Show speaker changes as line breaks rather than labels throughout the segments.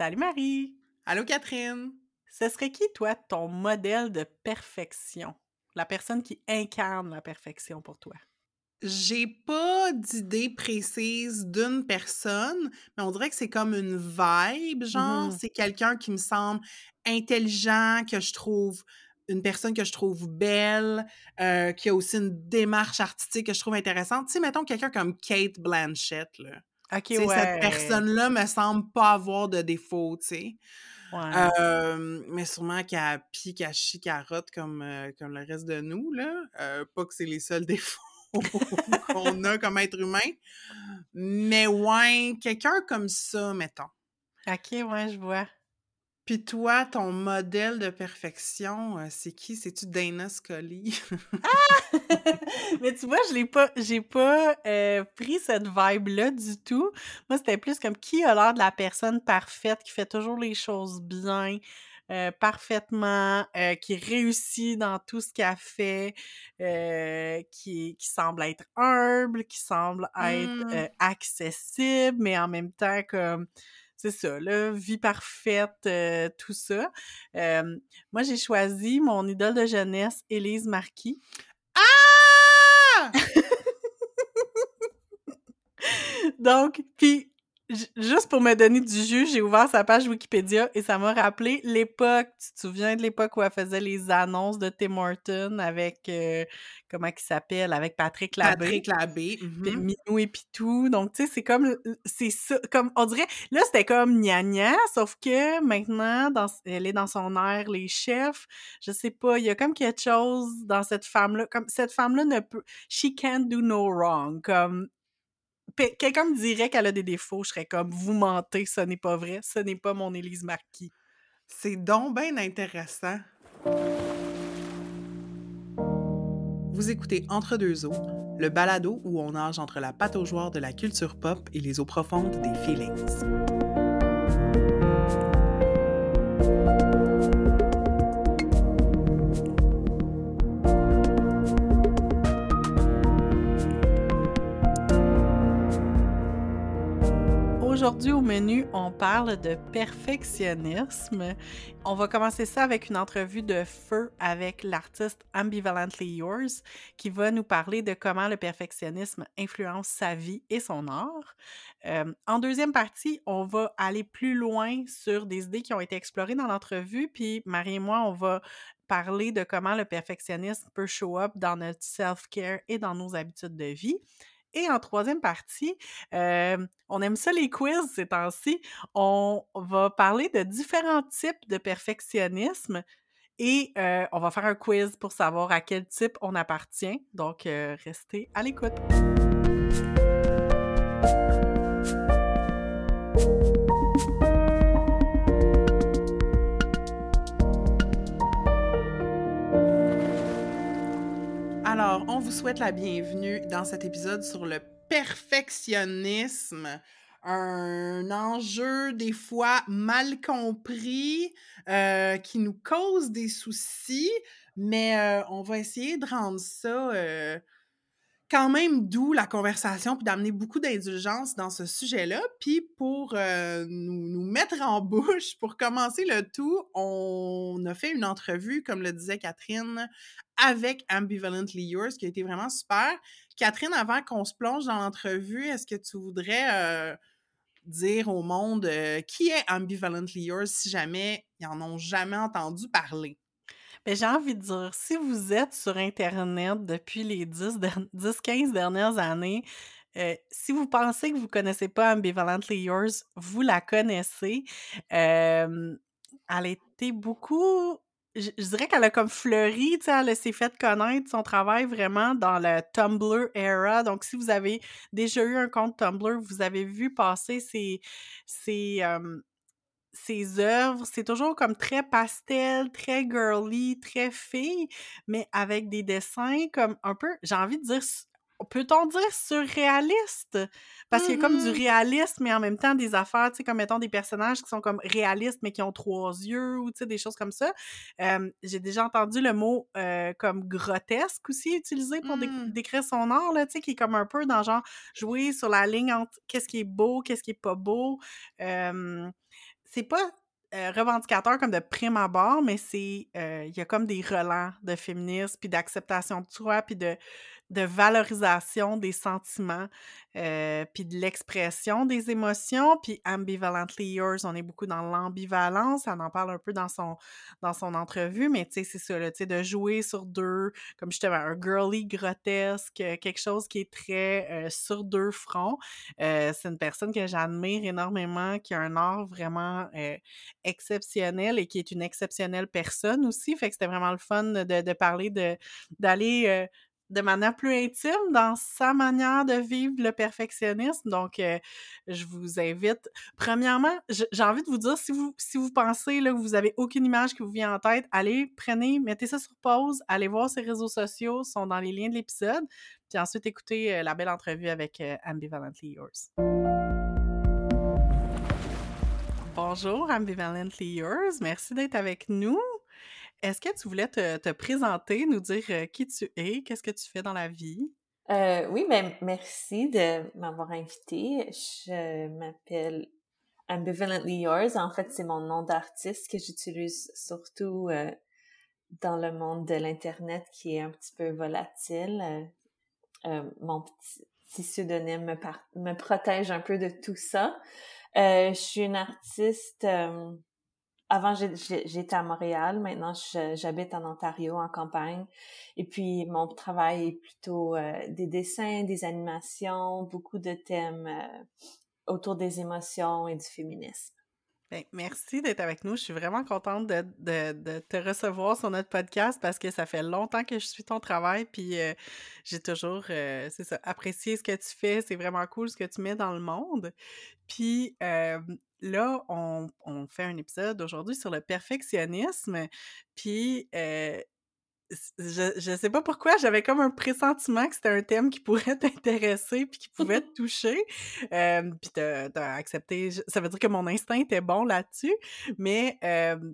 Salut Marie!
Allô Catherine!
Ce serait qui, toi, ton modèle de perfection? La personne qui incarne la perfection pour toi?
J'ai pas d'idée précise d'une personne, mais on dirait que c'est comme une vibe, genre.
Mhm.
C'est quelqu'un qui me semble intelligent, que je trouve une personne que je trouve belle, euh, qui a aussi une démarche artistique que je trouve intéressante. Tu sais, mettons quelqu'un comme Kate Blanchett, là.
Ok,
Tu sais, cette
ouais.
personne-là me semble pas avoir de défaut, tu sais.
Ouais.
Euh, mais sûrement qu'elle pie, qu'elle chie, qu'elle rote comme, euh, comme le reste de nous, là. Euh, pas que c'est les seuls défauts qu'on a comme être humain. Mais ouais, quelqu'un comme ça, mettons.
Ok, ouais, je vois.
Puis toi, ton modèle de perfection, euh, c'est qui? C'est-tu Dana Scully?
Mais tu vois, je l'ai pas, j'ai pas euh, pris cette vibe-là du tout. Moi, c'était plus comme qui a l'air de la personne parfaite, qui fait toujours les choses bien, euh, parfaitement, euh, qui réussit dans tout ce qu'elle fait, euh, qui, qui semble être humble, qui semble être euh, accessible, mais en même temps comme c'est ça, là, vie parfaite, euh, tout ça. Euh, moi, j'ai choisi mon idole de jeunesse, Élise Marquis.
Ah!
Donc, puis juste pour me donner du jus, j'ai ouvert sa page Wikipédia et ça m'a rappelé l'époque. Tu te souviens de l'époque où elle faisait les annonces de Tim Horton avec euh, comment il s'appelle? Avec Patrick Labbé.
Patrick Labbé.
Puis
mhm.
Minou et Pitou. Donc, tu sais, c'est comme, c'est ça, comme, on dirait, là, c'était comme gna gna, sauf que maintenant, dans, elle est dans son air, les chefs, je sais pas, il y a comme quelque chose dans cette femme-là, comme, cette femme-là ne peut, she can't do no wrong, comme, quelqu'un me dirait qu'elle a des défauts, je serais comme, vous mentez, ce n'est pas vrai, ce n'est pas mon Élise Marquis.
C'est donc bien intéressant. Vous écoutez Entre deux eaux, le balado où on nage entre la pataugeoire de la culture pop et les eaux profondes des feelings.
Aujourd'hui au menu, on parle de perfectionnisme. On va commencer ça avec une entrevue de feu avec l'artiste Ambivalently Yours qui va nous parler de comment le perfectionnisme influence sa vie et son art. Euh, en deuxième partie, on va aller plus loin sur des idées qui ont été explorées dans l'entrevue, puis Marie et moi, on va parler de comment le perfectionnisme peut show up dans notre self-care et dans nos habitudes de vie. Et en troisième partie, euh, on aime ça les quiz ces temps-ci. On va parler de différents types de perfectionnisme et euh, on va faire un quiz pour savoir à quel type on appartient. Donc, euh, restez à l'écoute.
On vous souhaite la bienvenue dans cet épisode sur le perfectionnisme, un enjeu des fois mal compris euh, qui nous cause des soucis, mais euh, on va essayer de rendre ça euh, quand même doux la conversation puis d'amener beaucoup d'indulgence dans ce sujet-là. Puis pour euh, nous, nous mettre en bouche, pour commencer le tout, on a fait une entrevue, comme le disait Catherine, avec Ambivalently Yours, qui a été vraiment super. Catherine, avant qu'on se plonge dans l'entrevue, est-ce que tu voudrais euh, dire au monde euh, qui est Ambivalently Yours si jamais ils en ont jamais entendu parler?
Ben, j'ai envie de dire, si vous êtes sur Internet depuis les 10-15 dernières années, euh, si vous pensez que vous connaissez pas Ambivalently Yours, vous la connaissez. Elle été beaucoup... Je, dirais qu'elle a comme fleuri, tu sais, elle s'est fait connaître son travail vraiment dans le Tumblr era. Donc, si vous avez déjà eu un compte Tumblr, vous avez vu passer euh, ses œuvres, c'est toujours comme très pastel, très girly, très fille, mais avec des dessins comme un peu, j'ai envie de dire, peut-on dire surréaliste? Parce qu'il y a comme du
Mhm.
réalisme, mais en même temps des affaires, tu sais, comme mettons des personnages qui sont comme réalistes, mais qui ont trois yeux, ou tu sais, des choses comme ça. Euh, j'ai déjà entendu le mot euh, comme grotesque aussi utilisé pour dé-
Mm.
décrire son art, là, tu sais, qui est comme un peu dans genre jouer sur la ligne entre qu'est-ce qui est beau, qu'est-ce qui est pas beau. Euh, c'est pas revendicateur comme de prime abord, mais c'est il y a comme des relents de féminisme, puis d'acceptation de soi, puis de, de valorisation des sentiments, euh, puis de l'expression des émotions, puis ambivalently yours, on est beaucoup dans l'ambivalence, on en parle un peu dans son, dans son entrevue, mais tu sais, c'est ça, tu sais, de jouer sur deux, comme justement un girly grotesque, quelque chose qui est très euh, sur deux fronts. Euh, c'est une personne que j'admire énormément, qui a un art vraiment exceptionnel et qui est une exceptionnelle personne aussi, fait que c'était vraiment le fun de, de parler de d'aller de manière plus intime dans sa manière de vivre le perfectionnisme. Donc, euh, je vous invite. Premièrement, j'ai envie de vous dire, si vous, si vous pensez là, que vous avez aucune image qui vous vient en tête, allez, prenez, mettez ça sur pause, allez voir ses réseaux sociaux, sont dans les liens de l'épisode, puis ensuite écoutez euh, la belle entrevue avec euh, Ambivalently Yours. Bonjour, Ambivalently Yours. Merci d'être avec nous. Est-ce que tu voulais te, présenter, nous dire euh, qui tu es, qu'est-ce que tu fais dans la vie?
Euh, oui, ben, merci de m'avoir invité. Je m'appelle Ambivalently Yours. En fait, c'est mon nom d'artiste que j'utilise surtout euh, dans le monde de l'Internet qui est un petit peu volatile. mon petit, pseudonyme me, me, protège un peu de tout ça. je suis une artiste avant, j'étais à Montréal. Maintenant, j'habite en Ontario, en campagne. Et puis, mon travail est plutôt euh, des dessins, des animations, beaucoup de thèmes euh, autour des émotions et du féminisme.
Bien, merci d'être avec nous. Je suis vraiment contente de, te recevoir sur notre podcast parce que ça fait longtemps que je suis ton travail. Puis euh, j'ai toujours, ça, apprécié ce que tu fais. C'est vraiment cool ce que tu mets dans le monde. Puis là, on, fait un épisode aujourd'hui sur le perfectionnisme. Puis, je, je sais pas pourquoi, j'avais comme un pressentiment que c'était un thème qui pourrait t'intéresser puis qui pouvait te toucher. puis t'as accepté. Ça veut dire que mon instinct était bon là-dessus. Mais, tu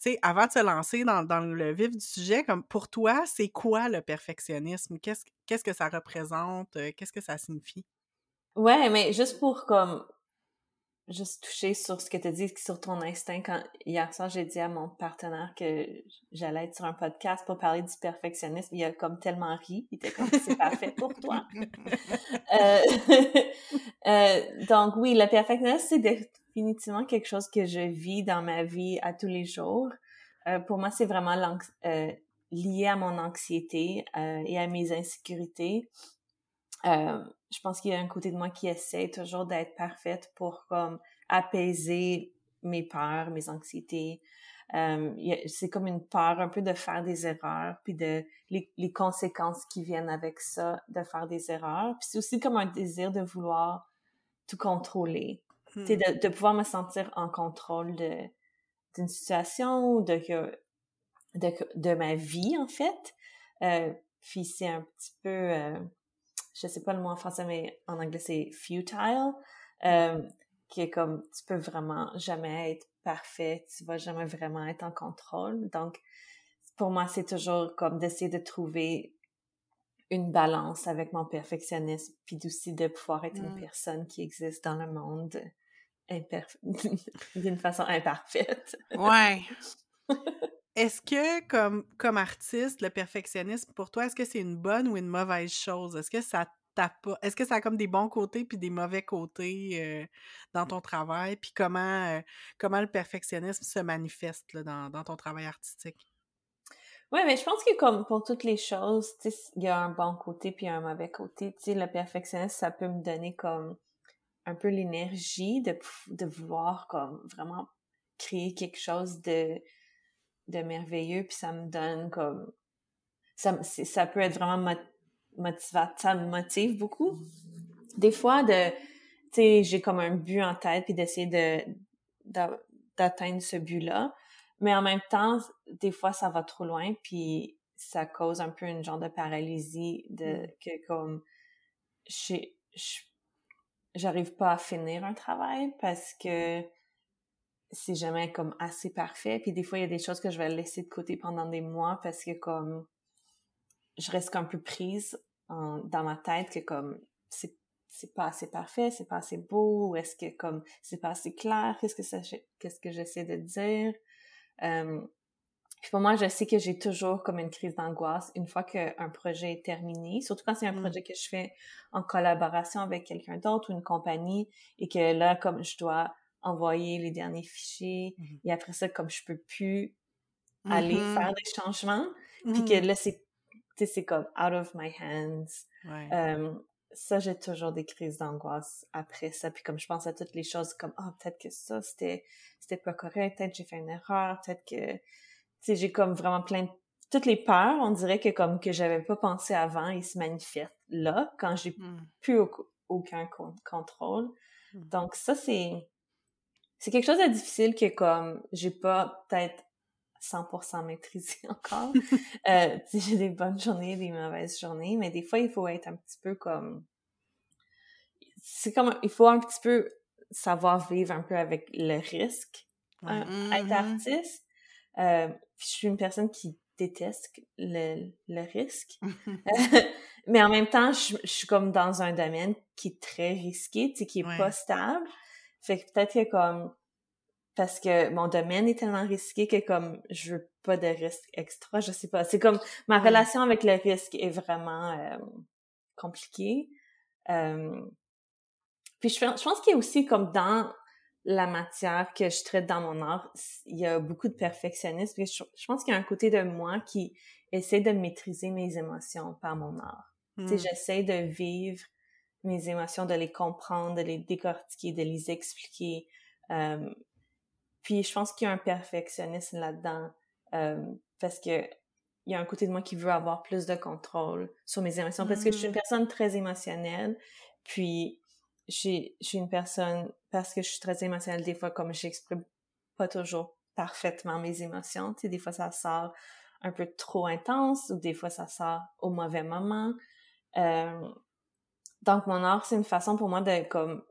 sais, avant de se lancer dans, le vif du sujet, comme pour toi, c'est quoi le perfectionnisme? Qu'est-ce qu'est-ce que ça représente? Qu'est-ce que ça signifie?
Ouais, mais juste pour comme juste toucher sur ce que tu dis, sur ton instinct. Quand hier soir, j'ai dit à mon partenaire que j'allais être sur un podcast pour parler du perfectionnisme. Il a comme tellement ri. Il était comme c'est parfait pour toi. Euh, euh, donc oui, le perfectionnisme, c'est définitivement quelque chose que je vis dans ma vie à tous les jours. Euh, pour moi, c'est vraiment lié à mon anxiété et à mes insécurités. Je pense qu'il y a un côté de moi qui essaie toujours d'être parfaite pour comme apaiser mes peurs, mes anxiétés. Euh, c'est comme une peur un peu de faire des erreurs, puis de les, les conséquences qui viennent avec ça, de faire des erreurs. Puis c'est aussi comme un désir de vouloir tout contrôler, hmm. de, de pouvoir me sentir en contrôle d'une situation ou de, de, de ma vie en fait. Euh, puis c'est un petit peu euh, je sais pas le mot en français, mais en anglais c'est futile, euh, qui est comme tu peux vraiment jamais être parfait, tu vas jamais vraiment être en contrôle. Donc, pour moi, c'est toujours comme d'essayer de trouver une balance avec mon perfectionnisme, puis aussi de pouvoir être une mm. personne qui existe dans le monde d'une façon imparfaite.
Ouais. Est-ce que, comme, comme artiste, le perfectionnisme, pour toi, est-ce que c'est une bonne ou une mauvaise chose? Est-ce que ça pas est-ce que ça a comme des bons côtés puis des mauvais côtés euh, dans ton travail? Puis comment, euh, comment le perfectionnisme se manifeste dans, dans, ton travail artistique?
Oui, mais je pense que comme pour toutes les choses, il y a un bon côté puis un mauvais côté. le perfectionnisme, ça peut me donner comme un peu l'énergie de, de vouloir comme vraiment créer quelque chose de de merveilleux, puis ça me donne comme... Ça, ça peut être vraiment motivateur, ça me motive beaucoup. Des fois, de, tu sais, j'ai comme un but en tête, puis d'essayer de, d'atteindre ce but-là. Mais en même temps, des fois, ça va trop loin, puis ça cause un peu une genre de paralysie, de mm. que comme... J'arrive pas à finir un travail parce que c'est jamais comme assez parfait. Puis des fois, il y a des choses que je vais laisser de côté pendant des mois parce que comme je reste un peu prise dans ma tête que comme c'est c'est pas assez parfait, c'est pas assez beau, est-ce que comme c'est pas assez clair, qu'est-ce que ça, qu'est-ce que j'essaie de dire? Euh, puis pour moi, je sais que j'ai toujours comme une crise d'angoisse une fois qu'un projet est terminé, surtout quand c'est un mmh. projet que je fais en collaboration avec quelqu'un d'autre ou une compagnie et que là, comme je dois envoyer les derniers fichiers mmh et après ça, comme je peux plus aller mmh faire des changements, puis que là, c'est c'est comme out of my hands. Ça, j'ai toujours des crises d'angoisse après ça. Puis comme je pense à toutes les choses comme, ah, peut-être que ça, c'était, c'était pas correct, peut-être j'ai fait une erreur, peut-être que sais, j'ai comme vraiment plein de... Toutes les peurs, on dirait que comme que j'avais pas pensé avant, ils se manifestent là, quand j'ai mmh. plus aucun contrôle. Mmh. Donc ça, c'est... C'est quelque chose de difficile que comme j'ai pas peut-être 100% maîtrisé encore. euh, j'ai des bonnes journées, des mauvaises journées, mais des fois, il faut être un petit peu comme... C'est comme... Il faut un petit peu savoir vivre un peu avec le risque. Euh, être mmh artiste, euh, je suis une personne qui déteste le, le risque. mais en même temps, je, suis comme dans un domaine qui est très risqué, tu sais, qui est pas stable. Fait que peut-être que comme parce que mon domaine est tellement risqué que comme je veux pas de risque extra, je sais pas. C'est comme ma relation avec le risque est vraiment euh, compliquée. Euh, puis je, je pense qu'il y a aussi comme dans la matière que je traite dans mon art, il y a beaucoup de perfectionnisme. Je, je pense qu'il y a un côté de moi qui essaie de maîtriser mes émotions par mon art. Hmm. J'essaie de vivre mes émotions, de les comprendre, de les décortiquer, de les expliquer. Euh, puis je pense qu'il y a un perfectionnisme là-dedans euh, parce que il y a un côté de moi qui veut avoir plus de contrôle sur mes émotions parce que je suis une hmm. personne très émotionnelle. Puis je suis une personne, parce que je suis très émotionnelle, des fois, comme j'exprime pas toujours parfaitement mes émotions, tu sais, des fois ça sort un peu trop intense ou des fois ça sort au mauvais moment. Euh, donc mon art, c'est une façon pour moi de comme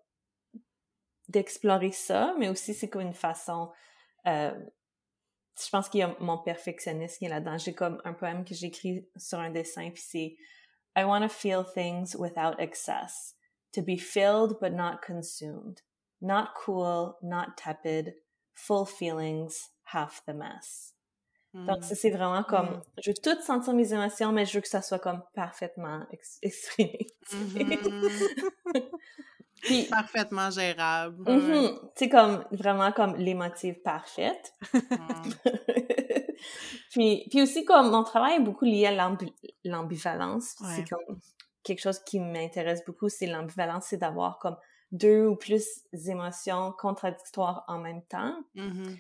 d'explorer ça, mais aussi c'est comme une façon euh, je pense qu'il y a mon perfectionnisme qui est là-dedans. J'ai comme un poème que j'écris sur un dessin, puis c'est I want to feel things without excess to be filled but not consumed, not cool, not tepid, full feelings, half the mess. Donc, mm. c'est vraiment comme, mm. je veux tout sentir mes émotions, mais je veux que ça soit comme parfaitement exprimé.
Mm-hmm. Puis, parfaitement gérable.
C'est comme, vraiment comme l'émotive parfaite. Mm. puis, puis aussi, comme, mon travail est beaucoup lié à l'ambivalence. C'est comme, quelque chose qui m'intéresse beaucoup, c'est l'ambivalence, c'est d'avoir comme deux ou plus émotions contradictoires en même temps. Mm-hmm.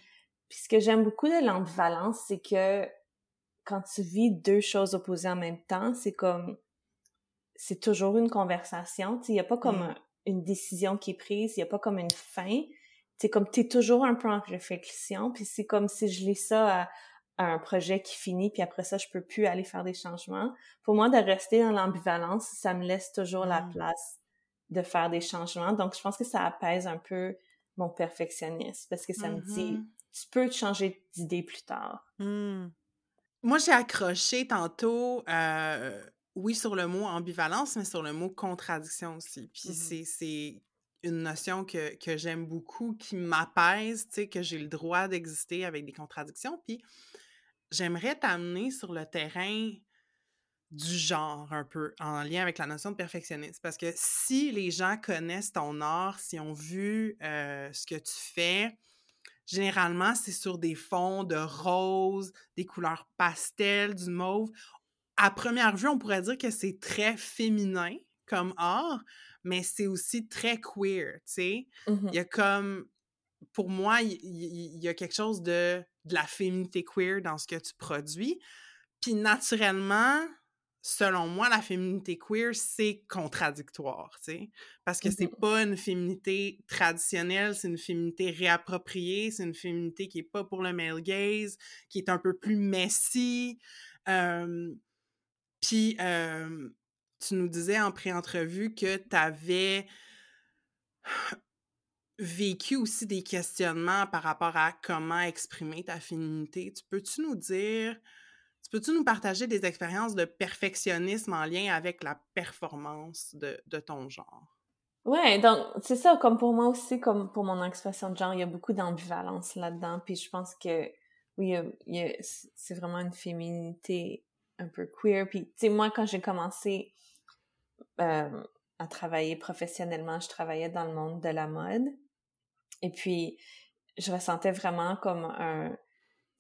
Puis ce que j'aime beaucoup de l'ambivalence, c'est que quand tu vis deux choses opposées en même temps, c'est comme c'est toujours une conversation. Il n'y a pas comme mm. une décision qui est prise, il n'y a pas comme une fin. C'est comme tu es toujours un peu en réflexion, puis c'est comme si je lis ça à un projet qui finit, puis après ça, je peux plus aller faire des changements. Pour moi, de rester dans l'ambivalence, ça me laisse toujours la mmh. place de faire des changements. Donc, je pense que ça apaise un peu mon perfectionnisme parce que ça me dit, mmh tu peux changer d'idée plus tard.
Mmh. Moi, j'ai accroché tantôt, euh, oui, sur le mot ambivalence, mais sur le mot contradiction aussi. Puis c'est une notion que, que j'aime beaucoup, qui m'apaise, tu sais, que j'ai le droit d'exister avec des contradictions. Puis j'aimerais t'amener sur le terrain du genre un peu en lien avec la notion de perfectionnisme. Parce que si les gens connaissent ton art, si ont vu euh, ce que tu fais, généralement, c'est sur des fonds de rose, des couleurs pastel, du mauve. À première vue, on pourrait dire que c'est très féminin comme art, mais c'est aussi très queer, tu sais.
Mmh
il y a comme pour moi, il y, a quelque chose de, de, la féminité queer dans ce que tu produis. Puis naturellement, selon moi, la féminité queer, c'est contradictoire, tu sais. Parce que c'est pas une féminité traditionnelle, c'est une féminité réappropriée, c'est une féminité qui est pas pour le male gaze, qui est un peu plus messy. puis, tu nous disais en pré-entrevue que tu avais vécu aussi des questionnements par rapport à comment exprimer ta féminité. Tu peux-tu nous dire, tu peux-tu nous partager des expériences de perfectionnisme en lien avec la performance de, ton genre?
Ouais, donc c'est ça, comme pour moi aussi, comme pour mon expression de genre, il y a beaucoup d'ambivalence là-dedans, puis je pense que oui, c'est vraiment une féminité un peu queer. Puis, tu sais, moi, quand j'ai commencé euh, à travailler professionnellement, je travaillais dans le monde de la mode. Et puis, je ressentais vraiment comme un...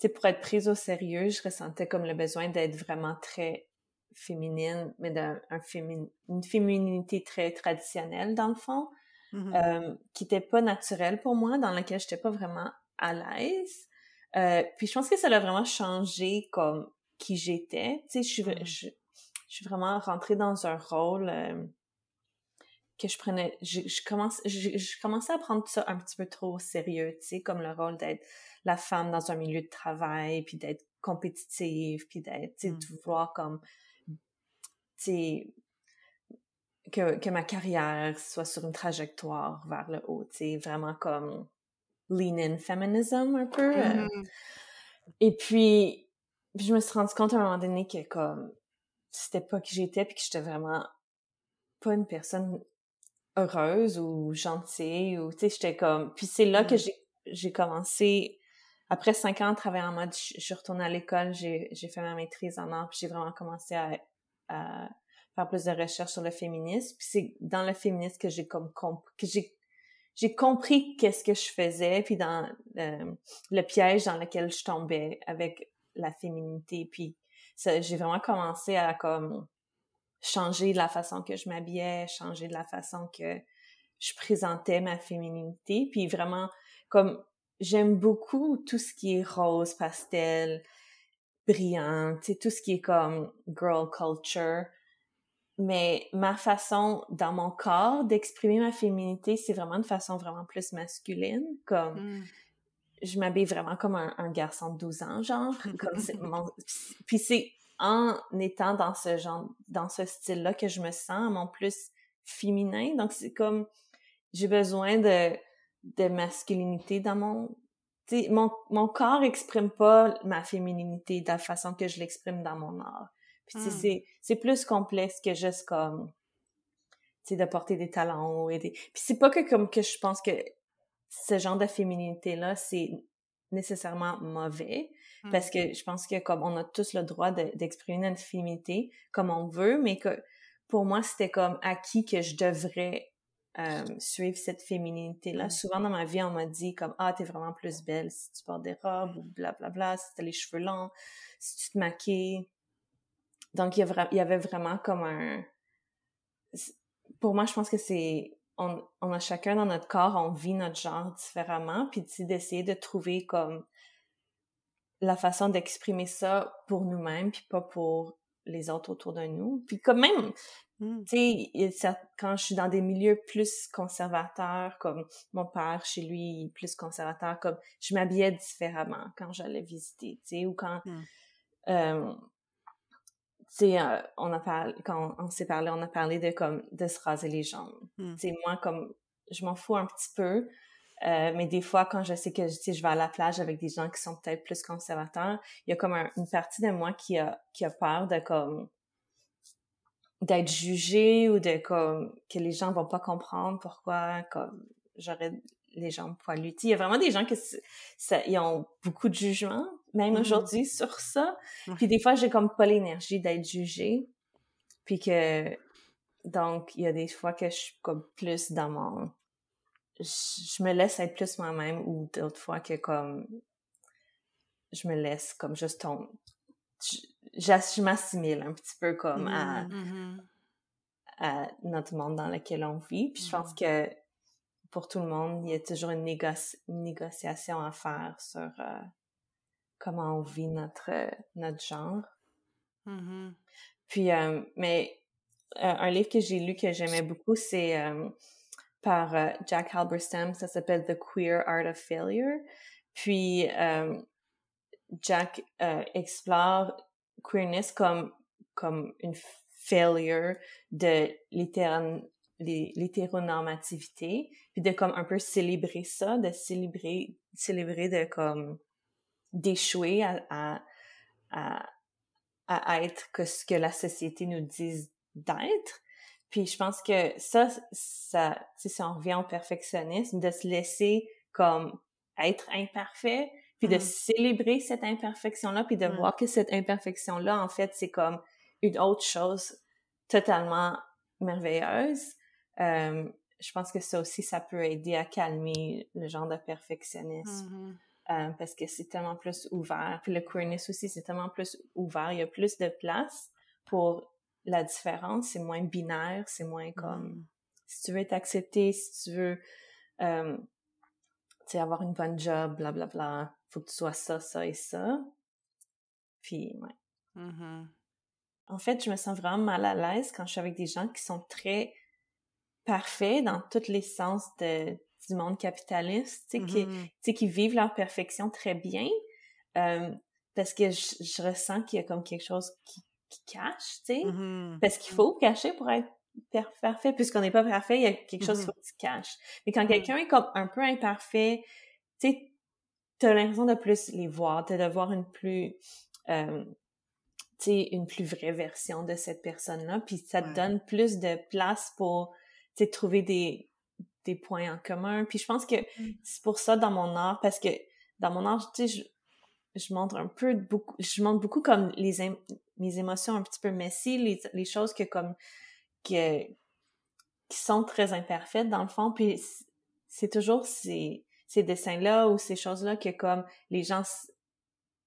Sais, pour être prise au sérieux, je ressentais comme le besoin d'être vraiment très féminine, mais d'un une féminité très traditionnelle, dans le fond, mm-hmm. euh, qui n'était pas naturelle pour moi, dans laquelle je n'étais pas vraiment à l'aise. Euh, puis je pense que ça a vraiment changé comme qui j'étais. Tu sais, je suis, mm. je, suis vraiment rentrée dans un rôle euh, que je prenais... Je, je, commence, je, commençais à prendre ça un petit peu trop au sérieux, tu sais, comme le rôle d'être la femme dans un milieu de travail, puis d'être compétitive, puis d'être, tu sais, de mm. vouloir comme... Tu sais, que, que ma carrière soit sur une trajectoire vers le haut, tu sais, vraiment comme lean in feminism un peu. Euh. Mm-hmm. Et puis, je me suis rendu compte à un moment donné que comme c'était pas qui j'étais puis que j'étais vraiment pas une personne heureuse ou gentille ou tu sais j'étais comme puis c'est là que j'ai j'ai commencé après cinq ans de travailler en mode je, suis retournée à l'école j'ai j'ai fait ma maîtrise en art puis j'ai vraiment commencé à, à faire plus de recherches sur le féminisme puis c'est dans le féminisme que j'ai comme que j'ai j'ai compris qu'est-ce que je faisais, puis dans euh, le piège dans lequel je tombais avec la féminité. Puis j'ai vraiment commencé à comme changer la façon que je m'habillais, changer de la façon que je présentais ma féminité. Puis vraiment, comme j'aime beaucoup tout ce qui est rose, pastel, brillant, tu sais, tout ce qui est comme girl culture mais ma façon dans mon corps d'exprimer ma féminité, c'est vraiment de façon vraiment plus masculine, comme mmh. je m'habille vraiment comme un, garçon de 12 ans, genre, comme mon... puis c'est en étant dans ce genre, dans ce style-là que je me sens mon plus féminin, donc c'est comme j'ai besoin de, de masculinité dans mon mon, mon corps exprime pas ma féminité de la façon que je l'exprime dans mon art. Puis mmh. c'est plus complexe que juste comme tu sais de porter des talons et des puis c'est pas que comme que je pense que ce genre de féminité là c'est nécessairement mauvais parce mmh. que je pense que comme on a tous le droit d'exprimer notre féminité comme on veut mais que pour moi c'était comme acquis que je devrais euh, suivre cette féminité là mmh. souvent dans ma vie on m'a dit comme ah t'es vraiment plus belle si tu portes des robes ou blablabla bla, bla, si t'as les cheveux longs si tu te maquilles donc, il y, avait vraiment comme un... Pour moi, je pense que c'est... On, a chacun dans notre corps, on vit notre genre différemment, puis d'essayer de trouver comme la façon d'exprimer ça pour nous-mêmes, puis pas pour les autres autour de nous. Puis quand même, mmh. tu sais, quand je suis dans des milieux plus conservateurs, comme mon père chez lui, plus conservateur, comme je m'habillais différemment quand j'allais visiter, tu sais, ou quand... Mmh. Euh, sais, euh, on a parlé, quand on, s'est parlé, on a parlé de comme de se raser les jambes. Tu sais, moi, comme je m'en fous un petit peu, euh, mais des fois, quand je sais que je vais à la plage avec des gens qui sont peut-être plus conservateurs, il y a comme une partie de moi qui a, qui a peur de comme d'être jugée ou de comme que les gens vont pas comprendre pourquoi comme j'aurais les jambes poilues. Il y a vraiment des gens qui ils ont beaucoup de jugement même mmh aujourd'hui, sur ça. Puis des fois, j'ai comme pas l'énergie d'être jugée. Puis que, donc, il y a des fois que je suis comme plus dans mon... Je, me laisse être plus moi-même ou d'autres fois que comme... Je me laisse comme juste tomber. Je, m'assimile un petit peu comme à, mmh, mmh à notre monde dans lequel on vit. Puis je pense que pour tout le monde, il y a toujours une, négociation à faire sur... Euh, comment on vit notre, notre genre.
Mm-hmm.
Puis, euh, mais euh, un livre que j'ai lu que j'aimais beaucoup, c'est euh, par Jack Halberstam, ça s'appelle The Queer Art of Failure. Puis, Jack explore queerness comme, comme une failure de l'hétéronormativité, puis de comme un peu célébrer ça, de célébrer, célébrer de comme d'échouer à, à, à, être que ce que la société nous dise d'être. Puis je pense que ça, ça, si on revient au perfectionnisme, de se laisser comme être imparfait, puis de
Mm.
célébrer cette imperfection-là, puis de
Ouais.
voir que cette imperfection-là, en fait, c'est comme une autre chose totalement merveilleuse. Euh, je pense que ça aussi, ça peut aider à calmer le genre de perfectionnisme.
Mhm.
Euh, parce que c'est tellement plus ouvert. Puis le queerness aussi, c'est tellement plus ouvert. Il y a plus de place pour la différence. C'est moins binaire. C'est moins comme
Mm.
si tu veux t'accepter, si tu veux euh, avoir une bonne job, blablabla, bla, bla, faut que tu sois ça, ça et ça. Puis, ouais.
Mhm.
En fait, je me sens vraiment mal à l'aise quand je suis avec des gens qui sont très parfaits dans tous les sens de, du monde capitaliste, tu sais, qui,
Mhm.
tu sais, qui vivent leur perfection très bien, euh, parce que je, je ressens qu'il y a comme quelque chose qui, qui cache, tu sais,
Mhm.
parce qu'il faut cacher pour être parfait, puisqu'on n'est pas parfait, il y a quelque chose qu'il faut que tu caches. Mais quand
Mhm.
quelqu'un est comme un peu imparfait, tu sais, t'as l'impression de plus les voir, t'as de voir une plus, euh, tu sais, une plus vraie version de cette personne-là, puis ça te
Ouais.
donne plus de place pour, tu sais, trouver des, des points en commun. Puis je pense que
Mm.
c'est pour ça dans mon art, parce que dans mon art, tu sais, je, je montre un peu beaucoup, je montre beaucoup comme les mes émotions un petit peu messy, les, les choses que comme que qui sont très imparfaites dans le fond, puis c'est toujours ces, ces dessins-là ou ces choses-là que comme les gens s-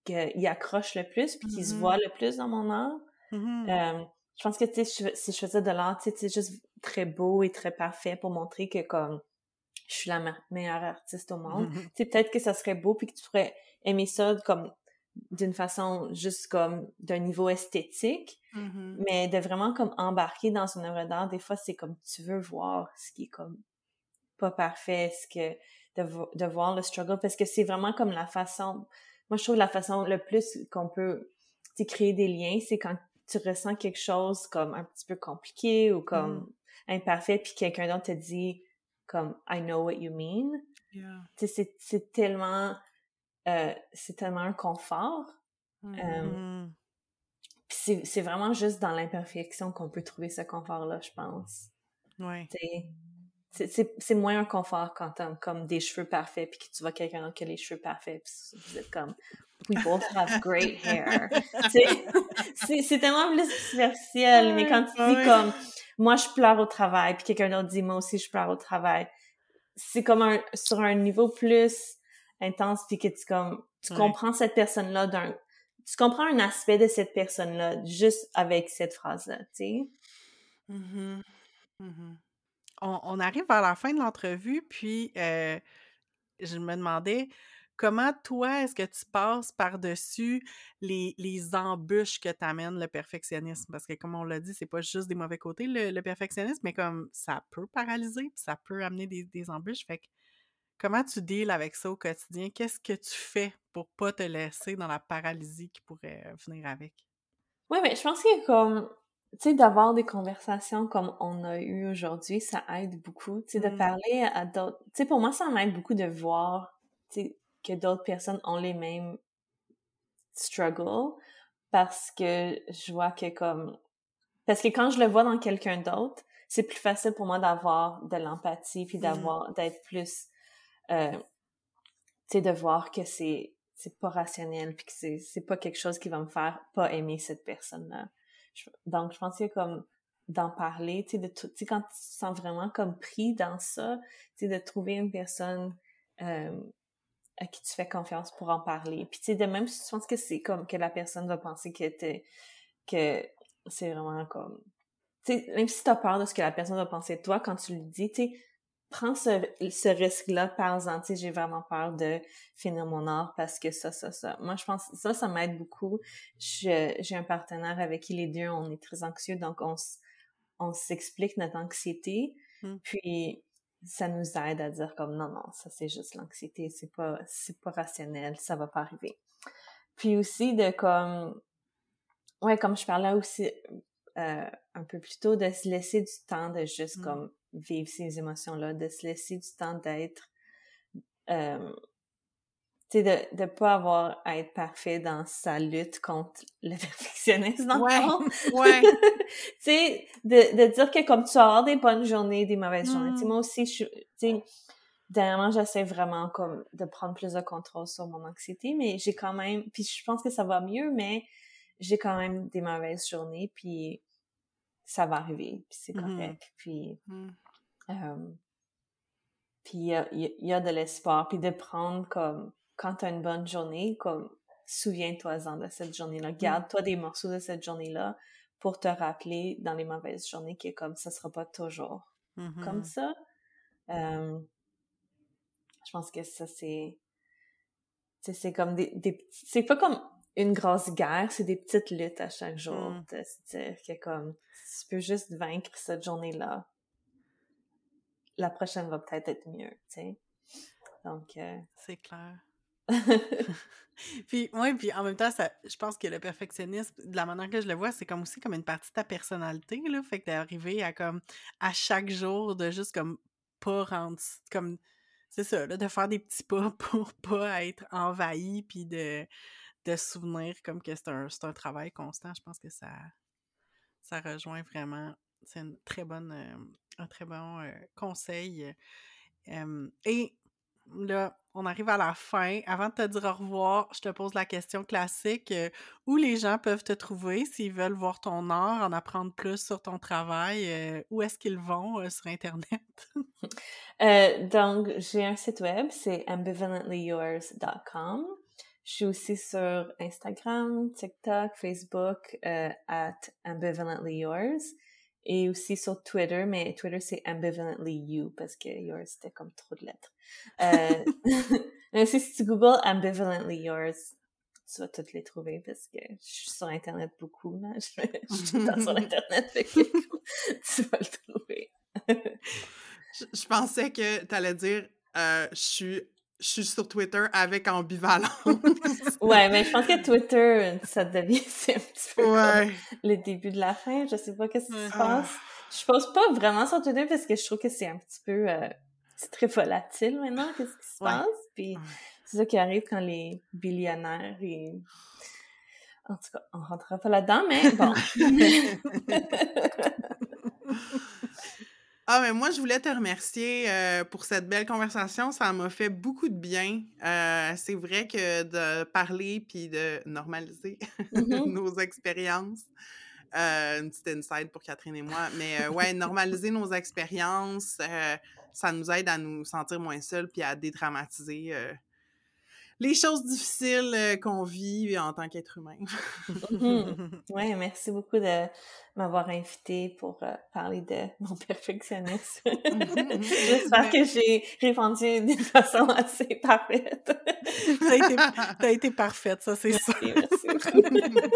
que, y accrochent le plus puis qui se
Mhm.
voient le plus dans mon art.
Mhm.
Euh, je pense que tu sais, je- si je faisais de l'art, tu sais, c'est juste très beau et très parfait pour montrer que comme je suis la me- meilleure artiste au monde.
Mhm.
Tu sais, peut-être que ça serait beau puis que tu pourrais aimer ça comme d'une façon juste comme d'un niveau esthétique,
Mhm.
mais de vraiment comme embarquer dans une œuvre d'art, des fois c'est comme tu veux voir ce qui est comme pas parfait, ce que de, vo- de voir le struggle parce que c'est vraiment comme la façon moi je trouve la façon le plus qu'on peut créer des liens, c'est quand tu ressens quelque chose comme un petit peu compliqué ou comme imparfait puis quelqu'un d'autre te dit comme I know what you mean.
Yeah.
C'est c'est tellement euh, c'est tellement un confort. Euh,
Mhm.
puis c'est c'est vraiment juste dans l'imperfection qu'on peut trouver ce confort-là, je pense.
Ouais.
C'est c'est- c'est moins un confort quand t'as comme des cheveux parfaits puis que tu vois quelqu'un d'autre qui a les cheveux parfaits puis vous êtes comme we both have great hair. C'est tellement plus superficiel, mais quand tu dis comme moi je pleure au travail puis quelqu'un d'autre dit moi aussi je pleure au travail, c'est comme un sur un niveau plus intense puis que tu comme tu
Ouais.
comprends cette personne-là d'un tu comprends un aspect de cette personne-là juste avec cette phrase-là, tu sais.
Mhm. Mhm.
On, on arrive vers la fin de l'entrevue, puis euh, je me demandais comment toi, est-ce que tu passes par-dessus les, les embûches que t'amène le perfectionnisme? Parce que comme on l'a dit, c'est pas juste des mauvais côtés, le, le perfectionnisme, mais comme ça peut paralyser, puis ça peut amener des, des embûches. Fait que comment tu deals avec ça au quotidien? Qu'est-ce que tu fais pour pas te laisser dans la paralysie qui pourrait euh, venir avec?
Oui, mais je pense que comme, tu sais, d'avoir des conversations comme on a eu aujourd'hui, ça aide beaucoup, tu sais, de
Mm.
parler à d'autres. Tu sais, pour moi, ça m'aide beaucoup de voir, tu sais, que d'autres personnes ont les mêmes struggles parce que je vois que comme, parce que quand je le vois dans quelqu'un d'autre, c'est plus facile pour moi d'avoir de l'empathie puis
Mm.
d'avoir, d'être plus, euh, tu sais, de voir que c'est, c'est pas rationnel puis que c'est, c'est pas quelque chose qui va me faire pas aimer cette personne-là. Je- donc, je pense que comme d'en parler, tu sais, de tout, tu sais, quand tu te sens vraiment comme pris dans ça, tu sais, de trouver une personne euh, à qui tu fais confiance pour en parler. Puis, tu sais, de même si tu penses que c'est comme que la personne va penser que t'es, que c'est vraiment comme, tu sais, même si t'as peur de ce que la personne va penser de toi, quand tu lui dis, tu sais, prends ce, ce risque-là, par-en, tu sais, j'ai vraiment peur de finir mon art parce que ça, ça, ça. Moi, je pense que ça, ça m'aide beaucoup. Je- J'ai un partenaire avec qui les deux, on est très anxieux, donc on, on s'explique notre anxiété,
Mm.
puis ça nous aide à dire comme non, non, ça c'est juste l'anxiété, c'est pas, c'est pas rationnel, ça va pas arriver. Puis aussi de comme, ouais, comme je parlais aussi euh, un peu plus tôt, de se laisser du temps de juste
Mm.
comme vivre ces émotions-là, de se laisser du temps d'être, euh, de ne pas avoir à être parfait dans sa lutte contre le perfectionnisme, dans
Ouais,
le
ouais.
tu sais, de, de dire que comme tu vas avoir des bonnes journées, des mauvaises journées. Tu sais,
Mm.
moi aussi, je tu sais, dernièrement, j'essaie vraiment comme de prendre plus de contrôle sur mon anxiété, mais j'ai quand même, puis je pense que ça va mieux, mais j'ai quand même des mauvaises journées, puis ça va arriver, puis c'est
Mhm.
correct, puis
Mm.
euh, puis il y a, il y a- il y a de l'espoir, puis de prendre comme, quand tu as une bonne journée, comme, souviens-toi-en de cette journée-là. Garde-toi des morceaux de cette journée-là pour te rappeler dans les mauvaises journées que comme ça sera pas toujours
Mhm.
comme ça. Euh, je pense que ça, c'est... tu sais, c'est comme des, des petits- C'est pas comme une grosse guerre, c'est des petites luttes à chaque jour.
Mm.
De se dire que comme, tu peux juste vaincre cette journée-là. La prochaine va peut-être être mieux, tu sais. Donc... euh,
C'est clair. Puis, oui, puis en même temps, ça, je pense que le perfectionnisme, de la manière que je le vois, c'est comme aussi comme une partie de ta personnalité, là. Fait que d'arriver à comme, à chaque jour, de juste comme, pas rendre, comme, c'est ça, là, de faire des petits pas pour pas être envahi, puis de, de souvenir comme que c'est un, un travail constant. Je pense que ça, ça rejoint vraiment, c'est une très bonne, euh, un très bon euh, conseil. Euh, et là, on arrive à la fin. Avant de te dire au revoir, je te pose la question classique. euh, où les gens peuvent te trouver s'ils veulent voir ton art, en apprendre plus sur ton travail? euh, où est-ce qu'ils vont euh, sur Internet?
Donc, j'ai un site web, c'est ambivalentlyyours.com. Je suis aussi sur Instagram, TikTok, Facebook, at ambivalentlyyours. Et aussi sur Twitter, mais Twitter, c'est ambivalentlyu parce que yours, c'était comme trop de lettres. Euh, mais aussi, si tu googles ambivalently yours, tu vas toutes les trouver parce que je suis sur Internet beaucoup, là. Je, je suis tout le temps sur Internet, fait que tu vas le trouver.
Je, je pensais que tu allais dire euh, je suis je suis sur Twitter avec ambivalence.
Ouais, mais je pense que Twitter, ça devient c'est un petit peu
ouais.
le début de la fin. Je sais pas qu'est-ce qui se passe. Je pose pas vraiment sur Twitter parce que je trouve que c'est un petit peu... euh, c'est très volatile maintenant, qu'est-ce qui se
Ouais.
passe. Puis c'est ça qui arrive quand les billionnaires et... En tout cas, on rentrera pas là-dedans, mais bon.
Ah, mais moi, je voulais te remercier euh, pour cette belle conversation. Ça m'a fait beaucoup de bien. Euh, c'est vrai que de parler puis de normaliser
Mhm.
nos expériences, euh, une petite insight pour Catherine et moi, mais euh, ouais, normaliser nos expériences, ça nous aide à nous sentir moins seuls puis à dédramatiser les choses difficiles euh, qu'on vit en tant qu'être humain.
Mhm. Ouais, merci beaucoup de m'avoir invité pour euh, parler de mon perfectionnisme.
Mhm.
J'espère que j'ai répondu d'une façon assez parfaite.
T'as été, t'as été parfaite, ça, c'est sûr.
Merci, merci beaucoup.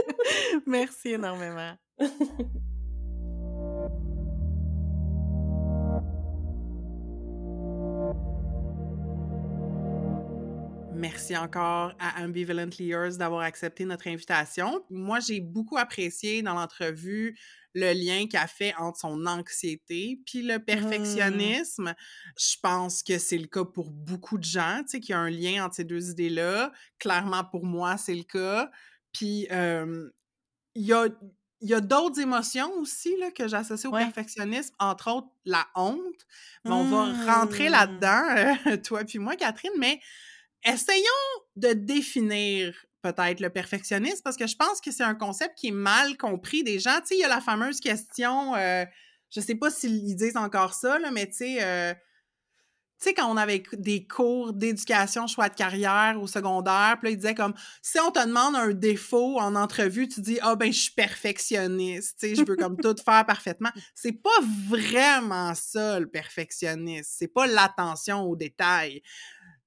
Merci énormément.
Merci encore à Ambivalently Yours d'avoir accepté notre invitation. Moi, j'ai beaucoup apprécié dans l'entrevue le lien qu'elle fait entre son anxiété puis le perfectionnisme. Je pense que c'est le cas pour beaucoup de gens, tu sais, qu'il y a un lien entre ces deux idées-là. Clairement, pour moi, c'est le cas. Puis, euh, il y a, il y a d'autres émotions aussi là, que j'associe au
Ouais.
perfectionnisme, entre autres la honte. Mais on va rentrer
Mm.
là-dedans, euh, toi puis moi, Catherine, mais essayons de définir peut-être le perfectionnisme parce que je pense que c'est un concept qui est mal compris des gens. Tu sais, il y a la fameuse question, euh, je sais pas s'ils disent encore ça, là, mais tu sais, euh, tu sais, quand on avait des cours d'éducation, choix de carrière au secondaire, puis là, ils disaient comme, si on te demande un défaut en entrevue, tu dis, ah ben, je suis perfectionniste, tu sais, je veux comme tout faire parfaitement. C'est pas vraiment ça, le perfectionnisme. C'est pas l'attention aux détails.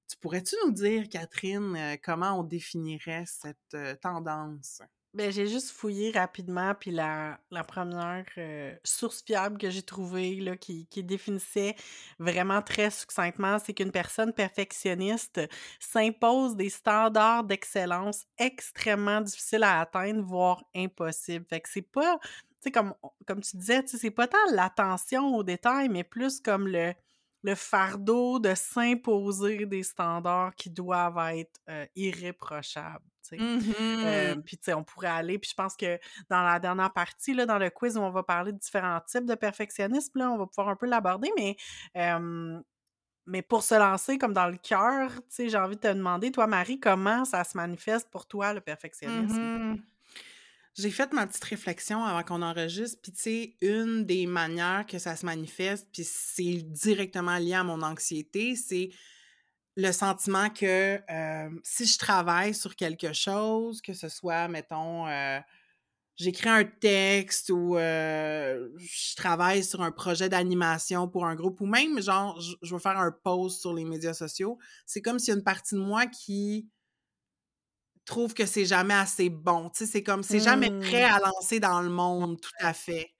Tu pourrais-tu nous dire, Catherine, euh, comment on définirait cette euh, tendance?
Ben, j'ai juste fouillé rapidement, puis la, la première euh, source fiable que j'ai trouvée, là, qui, qui définissait vraiment très succinctement, c'est qu'une personne perfectionniste s'impose des standards d'excellence extrêmement difficiles à atteindre, voire impossibles. Fait que c'est pas, tu sais, comme, comme tu disais, c'est pas tant l'attention aux détails, mais plus comme le le fardeau de s'imposer des standards qui doivent être euh, irréprochables. Euh,
Mhm.
puis, tu sais, on pourrait aller, puis je pense que dans la dernière partie, là, dans le quiz où on va parler de différents types de perfectionnisme, là, on va pouvoir un peu l'aborder, mais, euh, mais pour se lancer comme dans le cœur, tu sais, j'ai envie de te demander, toi, Marie, comment ça se manifeste pour toi, le perfectionnisme?
Mhm. J'ai fait ma petite réflexion avant qu'on enregistre, puis tu sais, une des manières que ça se manifeste, puis c'est directement lié à mon anxiété, c'est le sentiment que euh, si je travaille sur quelque chose, que ce soit, mettons, euh, j'écris un texte ou euh, je travaille sur un projet d'animation pour un groupe, ou même, genre, je, je veux faire un post sur les médias sociaux, c'est comme s'il y a une partie de moi qui trouve que c'est jamais assez bon. Tu sais, c'est comme, c'est jamais prêt
Hmm.
à lancer dans le monde, tout à fait.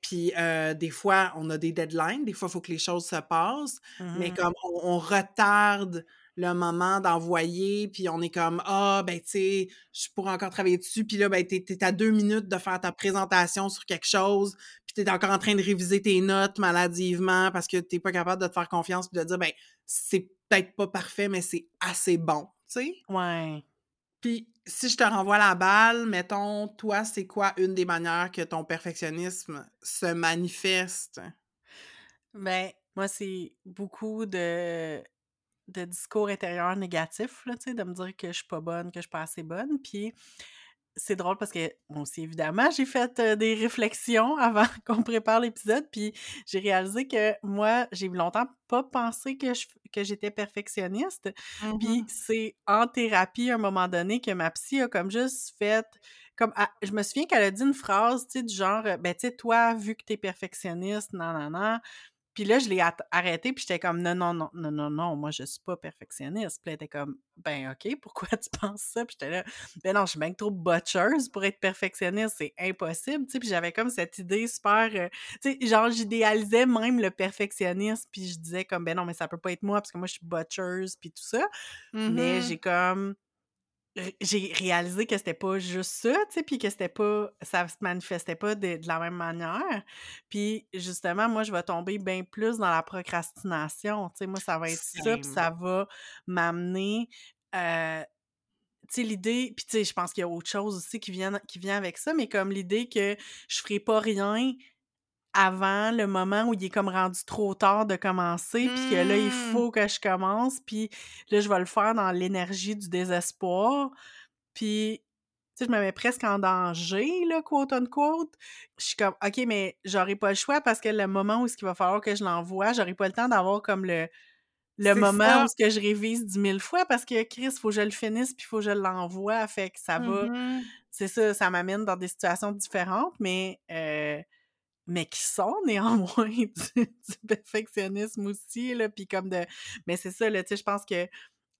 Puis euh, des fois, on a des deadlines, des fois, il faut que les choses se passent, mais
Mhm.
comme on, on retarde le moment d'envoyer, puis on est comme, ah, ben, tu sais, je pourrais encore travailler dessus, puis là, ben, t'es, t'es à deux minutes de faire ta présentation sur quelque chose, puis t'es encore en train de réviser tes notes maladivement parce que t'es pas capable de te faire confiance, puis de dire, ben, c'est peut-être pas parfait, mais c'est assez bon, tu sais?
Ouais.
Puis, si je te renvoie la balle, mettons, toi, c'est quoi une des manières que ton perfectionnisme se manifeste?
Ben, moi, c'est beaucoup de, de discours intérieurs négatifs, là, de me dire que je suis pas bonne, que je suis pas assez bonne. Puis, c'est drôle parce que, moi aussi, évidemment, j'ai fait euh, des réflexions avant qu'on prépare l'épisode, puis j'ai réalisé que moi, j'ai longtemps pas pensé que je- que j'étais perfectionniste. Puis
Mhm.
c'est en thérapie, à un moment donné, que ma psy a comme juste fait... Comme, ah, je me souviens qu'elle a dit une phrase, tu sais, du genre, ben, tu sais, toi, vu que t'es perfectionniste, non, non, non, puis là, je l'ai arrêté, puis j'étais comme, non, non, non, non, non, non, moi, je suis pas perfectionniste. Puis elle était comme, ben, OK, pourquoi tu penses ça? Puis j'étais là, ben non, je suis bien trop butcheuse pour être perfectionniste, c'est impossible, tu sais. Puis j'avais comme cette idée super, euh, tu sais, genre, j'idéalisais même le perfectionnisme, puis je disais comme, ben non, mais ça peut pas être moi, parce que moi, je suis butcheuse, puis tout ça. Mais
Mhm.
j'ai comme j'ai réalisé que c'était pas juste ça, tu sais, puis que c'était pas, ça se manifestait pas de, de la même manière. Puis justement, moi, je vais tomber bien plus dans la procrastination, tu sais, moi, ça va être ça, puis ça va m'amener, euh, tu sais, l'idée, puis tu sais, je pense qu'il y a autre chose aussi qui vient, qui vient avec ça, mais comme l'idée que je ferai pas rien avant le moment où il est comme rendu trop tard de commencer, puis que là, il
Hmm.
faut que je commence, puis là, je vais le faire dans l'énergie du désespoir. Puis, tu sais, je me mets presque en danger, là, quote unquote. Je suis comme, OK, mais j'aurai pas le choix parce que le moment où il va falloir que je l'envoie, j'aurai pas le temps d'avoir comme le, le moment
ça.
où ce que je révise dix mille fois parce que Chris, faut que je le finisse puis faut que je l'envoie. Fait que ça va,
Mhm.
c'est ça, ça m'amène dans des situations différentes, mais, euh, mais qui sont néanmoins du, du perfectionnisme aussi, là, puis comme de... Mais c'est ça, là, tu sais, je pense que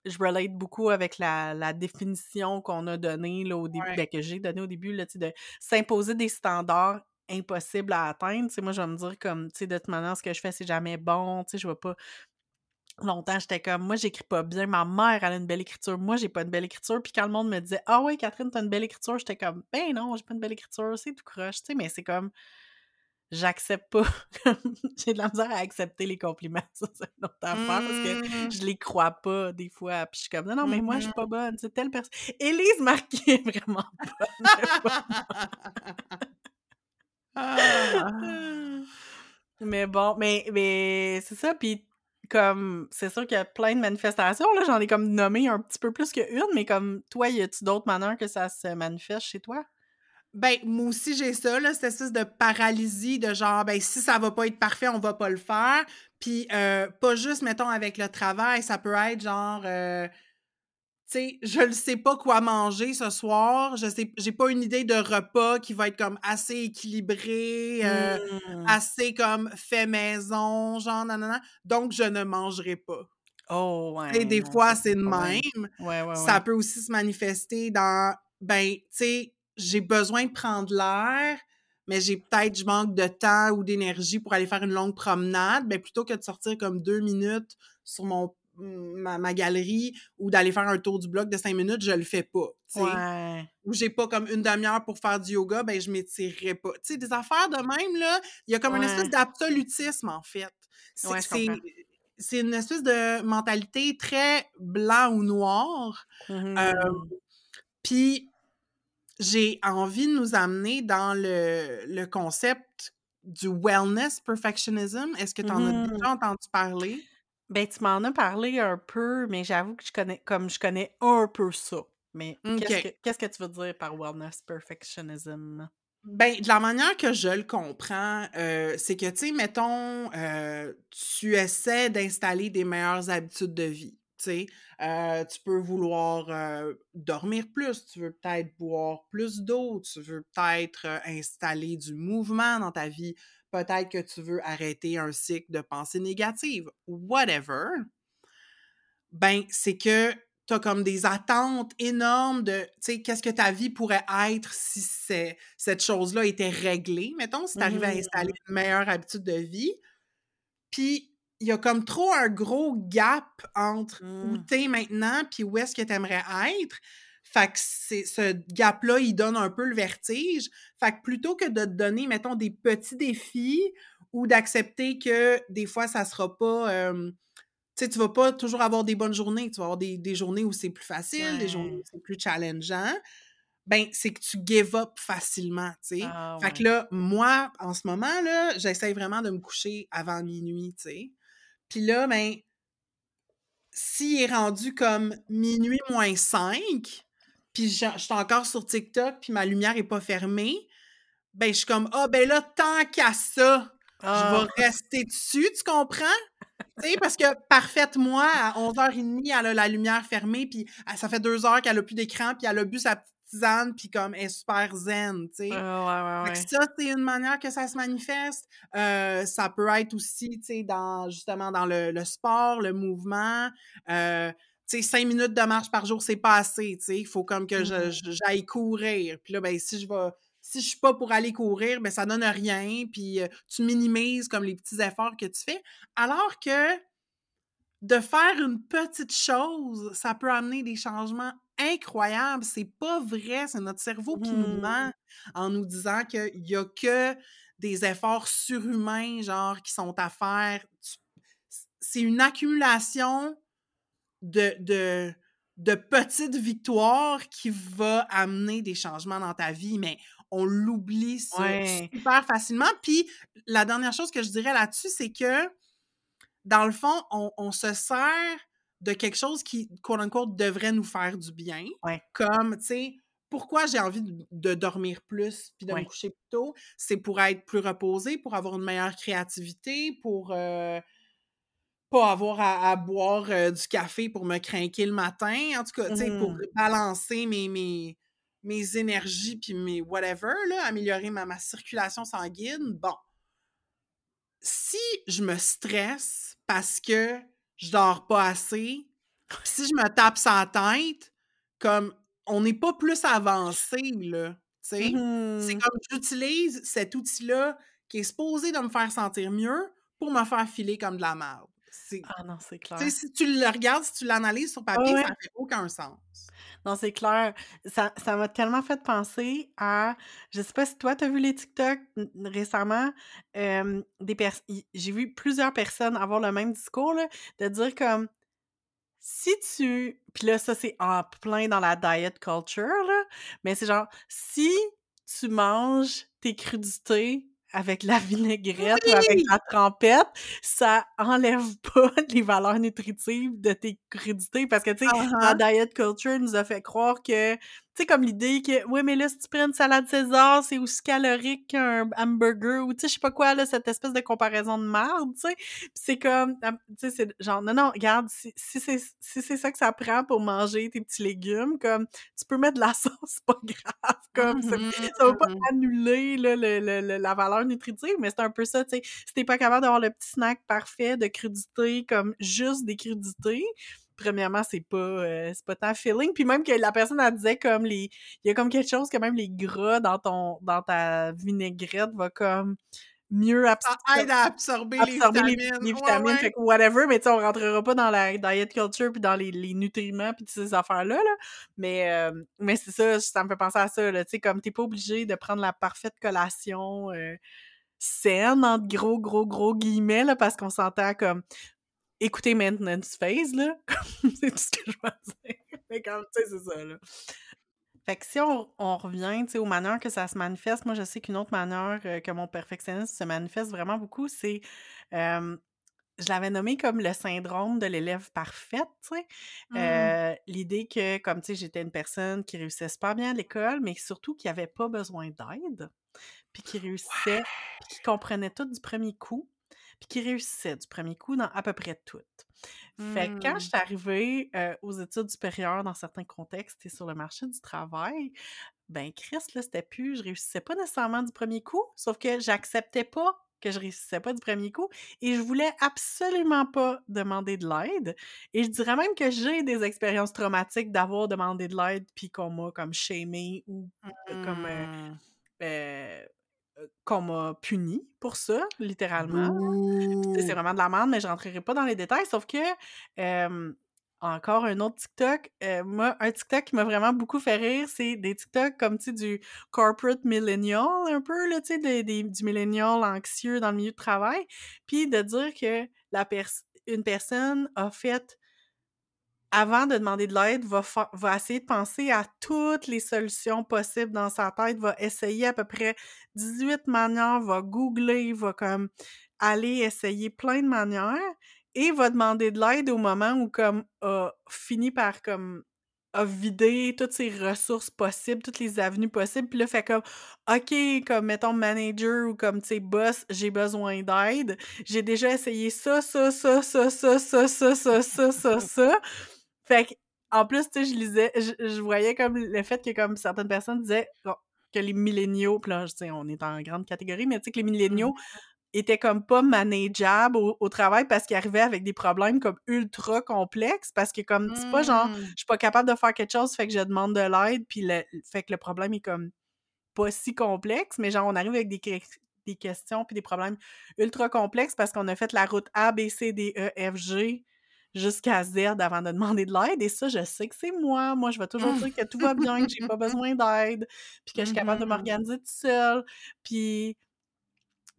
je relate beaucoup avec la, la définition qu'on a donnée, là, au début,
Ouais.
ben, que j'ai donnée au début, là, tu sais, de s'imposer des standards impossibles à atteindre, tu sais, moi, je vais me dire comme, tu sais, de toute manière, ce que je fais, c'est jamais bon, tu sais, je vais pas... Longtemps, j'étais comme, moi, j'écris pas bien, ma mère, elle a une belle écriture, moi, j'ai pas une belle écriture, puis quand le monde me disait, ah ouais, Catherine, t'as une belle écriture, j'étais comme, ben non, j'ai pas une belle écriture, c'est tout croche, tu sais, mais c'est comme, j'accepte pas. J'ai de la misère à accepter les compliments. Ça, c'est une autre affaire parce que
Mhm.
je les crois pas des fois. Puis je suis comme, non, non, mais moi, je suis
Mhm.
pas bonne. C'est telle personne. Élise Marquis est vraiment bonne.
Ah.
mais bon, mais, mais c'est ça. Puis comme, c'est sûr qu'il y a plein de manifestations. Là, j'en ai comme nommé un petit peu plus qu'une, mais comme toi, y a-tu d'autres manières que ça se manifeste chez toi?
Ben, moi aussi, j'ai ça, là, cette espèce de paralysie de genre, ben, si ça va pas être parfait, on va pas le faire. Puis, euh, pas juste, mettons, avec le travail, ça peut être genre, euh, tu sais, je ne sais pas quoi manger ce soir, je sais, j'ai pas une idée de repas qui va être comme assez équilibré, euh,
Hmm.
assez comme fait maison, genre, nanana, donc je ne mangerai pas.
Oh, ouais.
des
non,
fois, c'est de même.
Ouais, ouais,
Ça peut aussi se manifester dans, ben, tu sais, j'ai besoin de prendre l'air, mais j'ai peut-être, je manque de temps ou d'énergie pour aller faire une longue promenade. Ben, plutôt que de sortir comme deux minutes sur mon, ma, ma galerie ou d'aller faire un tour du bloc de cinq minutes, je le fais pas.
Ouais.
Ou j'ai pas comme une demi-heure pour faire du yoga, ben, je m'étirerai pas. Tu sais, des affaires de même, là, il y a comme une espèce d'absolutisme, en fait. C'est,
Ouais,
une espèce de mentalité très blanc ou noir.
Mmh
Puis j'ai envie de nous amener dans le, le concept du wellness perfectionism. Est-ce que tu en as
Mmh
déjà entendu parler?
Ben, tu m'en as parlé un peu, mais j'avoue que je connais comme je connais un peu ça. Mais qu'est-ce que qu'est-ce que tu veux dire par wellness perfectionism?
Ben, de la manière que je le comprends, euh, c'est que, tu sais, mettons, euh, tu essaies d'installer des meilleures habitudes de vie. Tu sais, Euh, tu peux vouloir euh, dormir plus, tu veux peut-être boire plus d'eau, tu veux peut-être euh, installer du mouvement dans ta vie, peut-être que tu veux arrêter un cycle de pensée négative, whatever. Ben, c'est que tu as comme des attentes énormes de, tu sais, qu'est-ce que ta vie pourrait être si cette chose-là était réglée, mettons, si tu arrivais à installer
Mmh.
une meilleure habitude de vie. Puis, il y a comme trop un gros gap entre où
Mmh.
tu es maintenant puis où est-ce que tu aimerais être. Fait que c'est, ce gap-là, il donne un peu le vertige. Fait que plutôt que de te donner, mettons, des petits défis ou d'accepter que des fois, ça sera pas... euh, tu sais, tu vas pas toujours avoir des bonnes journées. Tu vas avoir des, des journées où c'est plus facile, des journées où c'est plus challengeant. Ben, c'est que tu give up facilement, tu sais.
Ah
Fait que là, moi, en ce moment, là, j'essaie vraiment de me coucher avant minuit, tu sais. Puis là, ben, s'il est rendu comme minuit moins 5, puis je je suis encore sur TikTok, puis ma lumière est pas fermée, ben, je suis comme, ah, ben là, tant qu'à ça, je
Ah!
vais rester dessus, tu comprends? Tu sais, parce que parfaite, moi, à 11h30, elle a la lumière fermée, puis elle- ça fait deux heures qu'elle a plus d'écran, puis elle a bu sa petite puis comme, elle est super zen, tu sais.
Ah, ouais, ouais,
Fait que
ouais.
ça, c'est une manière que ça se manifeste. Euh, ça peut être aussi, tu sais, dans, justement, dans le, le sport, le mouvement. Euh, tu sais, cinq minutes de marche par jour, c'est pas assez, tu sais. Il faut comme que
Mmh.
je- j'aille courir. Puis là, ben, si je vais... Si je suis pas pour aller courir, ben ça donne rien, puis euh, tu minimises comme les petits efforts que tu fais. Alors que de faire une petite chose, ça peut amener des changements incroyables. C'est pas vrai, c'est notre cerveau qui nous
Mmh.
ment en nous disant qu'il y a que des efforts surhumains, genre, qui sont à faire. C'est une accumulation de, de, de petites victoires qui va amener des changements dans ta vie, mais on l'oublie ça
Ouais.
super facilement. Puis la dernière chose que je dirais là-dessus, c'est que dans le fond, on, on se sert de quelque chose qui, quote unquote, devrait nous faire du bien.
Ouais.
Comme, tu sais, pourquoi j'ai envie de, de dormir plus puis de me coucher plus tôt? C'est pour être plus reposé, pour avoir une meilleure créativité, pour euh, pas avoir à, à boire euh, du café pour me craquer le matin. En tout cas, tu sais, pour
Mmh.
balancer mes, mes, mes énergies puis mes whatever, là, améliorer ma, ma circulation sanguine. Bon, si je me stresse parce que je dors pas assez, si je me tape sa tête, comme on n'est pas plus avancé, là. Tu sais? C'est
Mmh.
comme j'utilise cet outil-là qui est supposé de me faire sentir mieux pour me faire filer comme de la merde. C'est-
Ah non, c'est clair.
si tu le regardes, si tu l'analyses sur papier,
ouais.
ça fait aucun sens.
Non, c'est clair. Ça ça m'a tellement fait penser à je sais pas si toi, tu as vu les TikTok récemment, des j'ai vu plusieurs personnes avoir le même discours, là, de dire comme: «Si tu» puis là, ça, c'est en plein dans la diet culture, là, mais c'est genre: «Si tu manges tes crudités avec la vinaigrette ou avec la trempette, ça enlève pas les valeurs nutritives de tes crudités». Parce que, tu sais, la
Uh-huh.
diet culture nous a fait croire que sais, comme l'idée que: «Oui, mais là, si tu prends une salade César, c'est aussi calorique qu'un hamburger» ou tu sais, je sais pas quoi, là, cette espèce de comparaison de marde, tu sais? C'est comme, am tu sais, c'est genre: «Non, non, regarde, si si c'est si c'est ça que ça prend pour manger tes petits légumes, comme, tu peux mettre de la sauce, c'est pas grave, comme, ça ça va pas
Mhm.
annuler, là, le le le la valeur nutritive», mais c'est un peu ça, tu sais. Si tu es pas capable d'avoir le petit snack parfait de crudités, comme juste des crudités, premièrement, c'est pas, heu, c'est pas tant feeling. Puis même que la personne, elle disait comme les il y a comme quelque chose que même les gras dans ton dans ta vinaigrette va comme mieux
aide à absorber les
absorber les
vitamines.
les
Ouais,
vitamines,
ouais.
fait que whatever, mais tu sais, on rentrera pas dans la diet culture puis dans les les nutriments puis toutes ces affaires-là, là. Mais, hem, mais c'est ça, ça me fait penser à ça, là, tu sais, comme tu es pas obligé de prendre la parfaite collation, heu, «saine» entre gros, gros, gros guillemets, là, parce qu'on s'entend comme écouter Maintenance Phase, là. c'est tout ce que je dire. Mais comme, tu sais, c'est ça, là. Fait que si on, on revient, tu sais, aux manières que ça se manifeste, moi, je sais qu'une autre manière euh, que mon perfectionnisme se manifeste vraiment beaucoup, c'est... euh, je l'avais nommé comme le syndrome de l'élève parfaite, tu sais.
Mmh.
Euh, L'idée que, comme, tu sais, j'étais une personne qui réussissait super bien à l'école, mais surtout qui avait pas besoin d'aide, puis qui réussissait, puis qui comprenait tout du premier coup, puis qui réussissait du premier coup dans à peu près tout. Fait que quand
Mmh.
je suis arrivée euh, aux études supérieures dans certains contextes et sur le marché du travail, ben Chris, là, c'était plus, je réussissais pas nécessairement du premier coup, sauf que j'acceptais pas que je réussissais pas du premier coup et je voulais absolument pas demander de l'aide. Et je dirais même que j'ai des expériences traumatiques d'avoir demandé de l'aide puis qu'on m'a comme shamé ou comme
Mmh.
euh, euh, qu'on m'a puni pour ça, littéralement. C'est vraiment de la merde, mais je rentrerai pas dans les détails. Sauf que, euh, encore un autre TikTok, euh, moi, un TikTok qui m'a vraiment beaucoup fait rire, c'est des TikTok comme, tu sais, du corporate millennial, un peu, là, tu sais, du millennial anxieux dans le milieu de travail. Puis de dire que la pers une personne a fait avant de demander de l'aide, va, va essayer de penser à toutes les solutions possibles dans sa tête, va essayer à peu près 18 manières, va googler, va comme aller essayer plein de manières et va demander de l'aide au moment où comme a fini par comme a vidé toutes ses ressources possibles, toutes les avenues possibles, puis là fait comme OK, comme mettons manager ou comme tu sais boss, j'ai besoin d'aide. J'ai déjà essayé ça ça ça ça ça ça ça ça ça ça ça. Fait que, en plus, tu sais, je lisais, je, je voyais comme le fait que comme certaines personnes disaient bon, que les milléniaux, puis là, je sais, on est en grande catégorie, mais tu sais que les milléniaux étaient comme pas manageables au, au travail parce qu'ils arrivaient avec des problèmes comme ultra complexes parce que comme c'est pas genre
Mmh.
je suis pas capable de faire quelque chose fait que je demande de l'aide puis le fait que le problème est comme pas si complexe mais genre on arrive avec des, des questions puis des problèmes ultra complexes parce qu'on a fait la route A B C D E F G jusqu'à Z avant de demander de l'aide et ça je sais que c'est moi moi je vais toujours dire que tout va bien que j'ai pas besoin d'aide puis que je suis capable de
Mhm.
m'organiser toute seule puis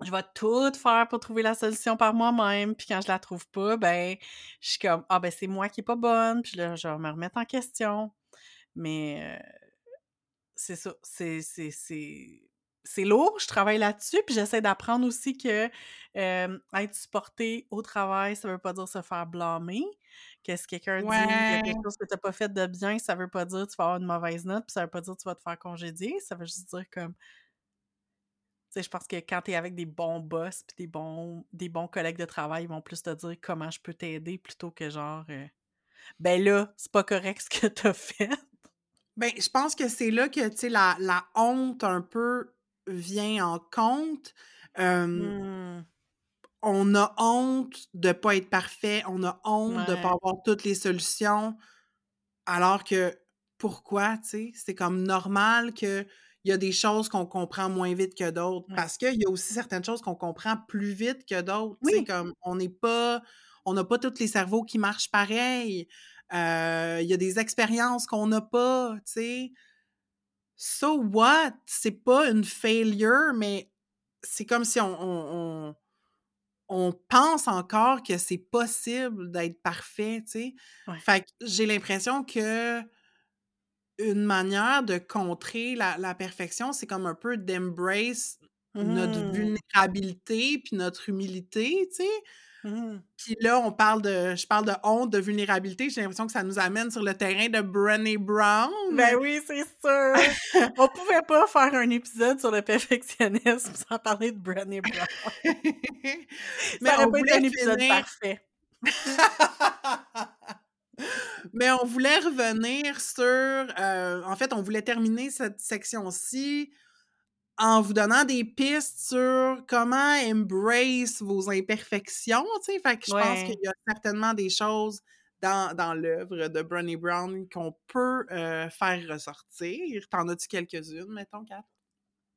je vais tout faire pour trouver la solution par moi-même, puis quand je la trouve pas, ben, je suis comme, ah ben c'est moi qui est pas bonne, puis là, je vais me remettre en question. Mais euh, c'est ça, c'est, c'est, lourd, je travaille là-dessus, puis j'essaie d'apprendre aussi que euh, être supporté au travail, ça veut pas dire se faire blâmer. Que si quelqu'un dit il y a quelque chose que t'as pas fait de bien, ça veut pas dire que tu vas avoir une mauvaise note, puis ça veut pas dire que tu vas te faire congédier, ça veut juste dire comme tu sais, je pense que quand tu es avec des bons boss puis des bons, des bons collègues de travail, ils vont plus te dire comment je peux t'aider plutôt que genre euh, ben là, c'est pas correct ce que t'as fait.
Ben, je pense que c'est là que, tu sais, la, la honte un peu vient en compte.
Hmm,
on a honte de pas être parfait, on a honte de
Ouais.
pas avoir toutes les solutions, alors que pourquoi, tu sais? C'est comme normal qu'il y a des choses qu'on comprend moins vite que d'autres,
Ouais.
parce qu'il y a aussi certaines choses qu'on comprend plus vite que d'autres, tu sais,
Oui.
comme on n'est pas on n'a pas tous les cerveaux qui marchent pareil, il y a des expériences qu'on n'a pas, tu sais? So what? C'est pas une failure, mais c'est comme si on on on on pense encore que c'est possible d'être parfait, tu sais?
Ouais.
Fait que j'ai l'impression que une manière de contrer la la perfection, c'est comme un peu d'embrace notre
Mhm.
vulnérabilité puis notre humilité, tu sais?
Mhm.
Puis là, on parle de je parle de honte, de vulnérabilité, j'ai l'impression que ça nous amène sur le terrain de Brené Brown.
Ben oui, c'est sûr. On pouvait pas faire un épisode sur le perfectionnisme sans parler de Brené Brown.
Mais
Ça aurait
on
pas été
voulait
un épisode
finir
parfait.
Mais on voulait revenir sur, euh, en fait, on voulait terminer cette section-ci en vous donnant des pistes sur comment embrace vos imperfections, tu sais? Fait que je pense qu'il y a certainement des choses dans, dans l'œuvre de Brené Brown qu'on peut euh, faire ressortir. T'en as-tu quelques-unes, mettons, Kat?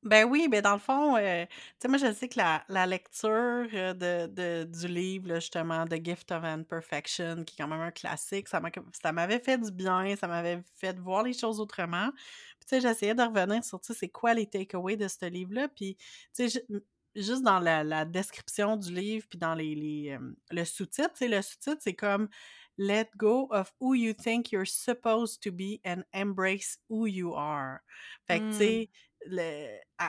Ben oui, ben dans le fond, euh, tu sais, moi je sais que la, la lecture euh, de, de- du livre, là, justement, The Gift of Imperfection, qui est quand même un classique, ça m'a- ça m'avait fait du bien, ça m'avait fait voir les choses autrement. Puis tu sais, j'essayais de revenir sur, tu sais, c'est quoi les takeaways de ce livre-là. Puis, tu sais, juste dans la, description du livre, puis dans les, le sous-titre, le sous-titre, c'est comme Let go of who you think you're supposed to be and embrace who you are. Fait que, tu sais, mmh.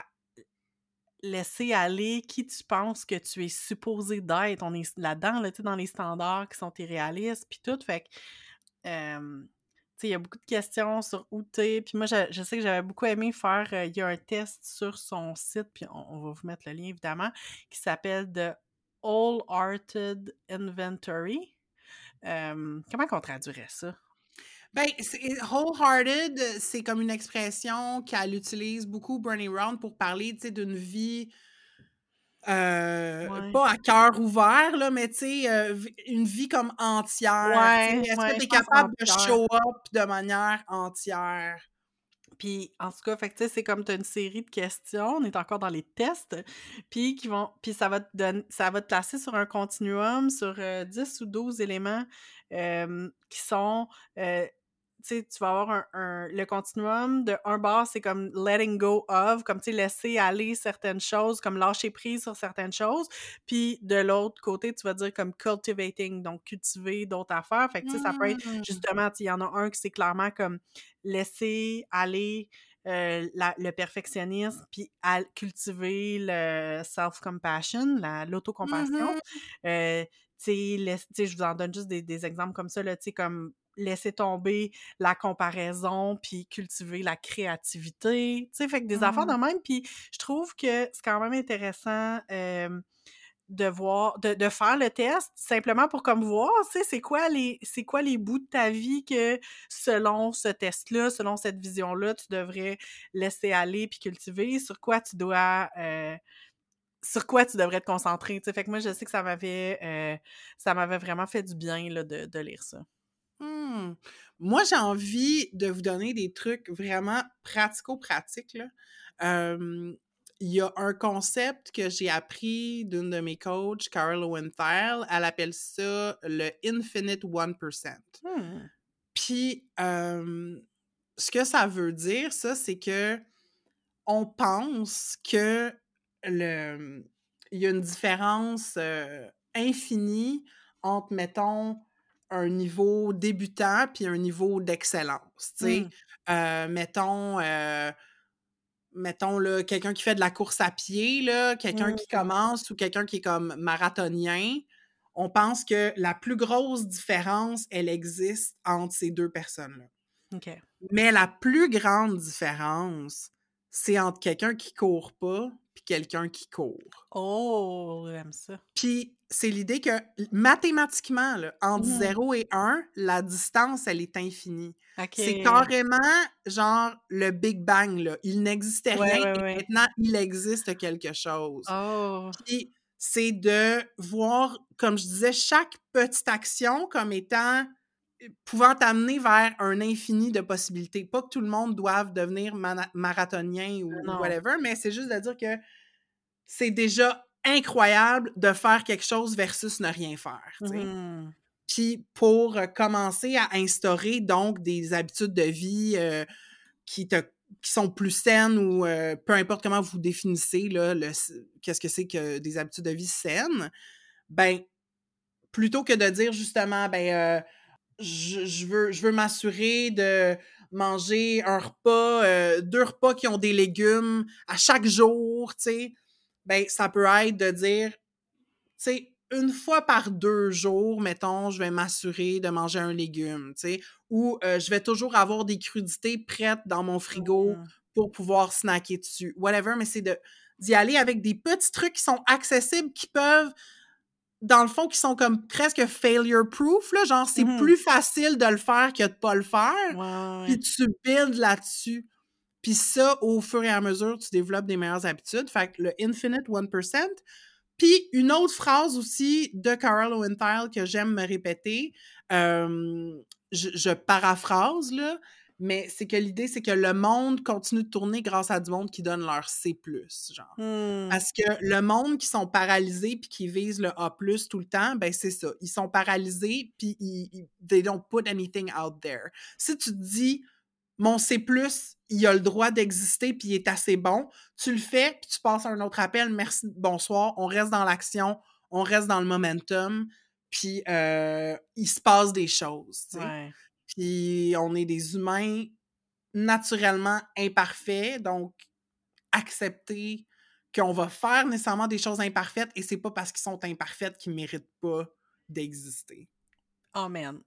laisser aller qui tu penses que tu es supposé d'être. On est là-dedans, là, dans les standards qui sont irréalistes, puis tout. Fait que, il y a beaucoup de questions sur où t'es. Puis moi, je, sais que j'avais beaucoup aimé faire. Il y a un test sur son site, puis on, va vous mettre le lien évidemment, qui s'appelle The All Hearted Inventory. comment qu'on traduirait ça?
Ben, wholehearted, c'est comme une expression qu'elle utilise beaucoup, Bernie Round, pour parler d'une vie euh, pas à cœur ouvert, là, mais tu sais, euh, une vie comme entière. Ouais, Est-ce que tu es capable de show up de manière entière?
Puis, en tout cas, fait c'est comme tu as une série de questions, on est encore dans les tests, puis qui vont puis ça va te donner, ça va te placer sur un continuum sur 10 euh, ou 12 éléments qui sont tu vas avoir un, le continuum de un bar, c'est comme letting go of, comme tu sais, laisser aller certaines choses, comme lâcher prise sur certaines choses. Puis de l'autre côté, tu vas dire comme cultivating, donc cultiver d'autres affaires. Fait que tu sais, ça peut être mmh. justement, il y en a un qui c'est clairement comme laisser aller euh, le perfectionnisme, puis à cultiver le self-compassion, l'autocompassion. Mmh euh, tu sais, je vous en donne juste des, des exemples comme ça, là, tu sais, comme laisser tomber la comparaison, puis cultiver la créativité, tu sais, fait que des affaires de mmh. même, puis je trouve que c'est quand même intéressant de voir, de, faire le test, simplement pour comme voir, tu sais, c'est quoi les, c'est quoi les bouts de ta vie que, selon ce test-là, selon cette vision-là, tu devrais laisser aller puis cultiver, sur quoi tu dois... Euh, sur quoi tu devrais te concentrer, tu sais, fait que moi, je sais que ça m'avait, euh, ça m'avait vraiment fait du bien, là, de, de lire ça.
Mmh. Moi, j'ai envie de vous donner des trucs vraiment pratico-pratiques. il y a un concept que j'ai appris d'une de mes coachs, Carol Lowenthal. Elle appelle ça le Infinite 1%. Mmh. Puis, ce que ça veut dire, ça, c'est que on pense que le, il y a une différence infinie entre, mettons, un niveau débutant puis un niveau d'excellence. Mmh. Euh, mettons, euh, mettons là, quelqu'un qui fait de la course à pied, là, quelqu'un qui mmh. commence ou quelqu'un qui est comme marathonien, on pense que la plus grosse différence, elle existe entre ces deux personnes-là. Mais la plus grande différence, c'est entre quelqu'un qui court pas puis quelqu'un qui court.
Oh, j'aime ça.
Puis c'est l'idée que mathématiquement, là, entre 0 mmh. et 1, la distance, elle est infinie. C'est carrément genre le Big Bang. Là. Il n'existait rien et maintenant, il existe quelque chose.
Oh.
Puis c'est de voir, comme je disais, chaque petite action comme étant pouvant t'amener vers un infini de possibilités. Pas que tout le monde doive devenir marathonien ou whatever, mais c'est juste de dire que c'est déjà incroyable de faire quelque chose versus ne rien faire. Mmh. Puis pour euh, commencer à instaurer donc des habitudes de vie euh, qui te qui sont plus saines ou euh, peu importe comment vous définissez là, qu'est-ce que c'est que des habitudes de vie saines, ben plutôt que de dire justement ben je, veux, je veux m'assurer de manger un repas, deux repas qui ont des légumes à chaque jour, tu sais, ben, ça peut être de dire, tu sais, une fois par deux jours, mettons, je vais m'assurer de manger un légume, tu sais, ou euh, je vais toujours avoir des crudités prêtes dans mon frigo mmh. pour pouvoir snacker dessus, whatever, mais c'est de d'y aller avec des petits trucs qui sont accessibles, qui peuvent dans le fond, qui sont comme presque failure proof, là, genre c'est mmh plus facile de le faire que de pas le faire. Puis tu builds là-dessus. Puis ça, au fur et à mesure, tu développes des meilleures habitudes. Fait que le Infinite 1%. Puis une autre phrase aussi de Carl Lowenthal que j'aime me répéter, je, je, paraphrase, là, mais c'est que l'idée, c'est que le monde continue de tourner grâce à du monde qui donne leur C+, genre.
Mmh.
Parce que le monde qui sont paralysés puis qui visent le A+, tout le temps, ben c'est ça. Ils sont paralysés puis ils, they don't put anything out there. Si tu te dis, mon C+, il a le droit d'exister puis il est assez bon. Tu le fais, puis tu passes à un autre appel. Merci, bonsoir. On reste dans l'action, on reste dans le momentum, puis euh, il se passe des choses. Puis on est des humains naturellement imparfaits, donc accepter qu'on va faire nécessairement des choses imparfaites et c'est pas parce qu'ils sont imparfaites qu'ils méritent pas d'exister.
Amen.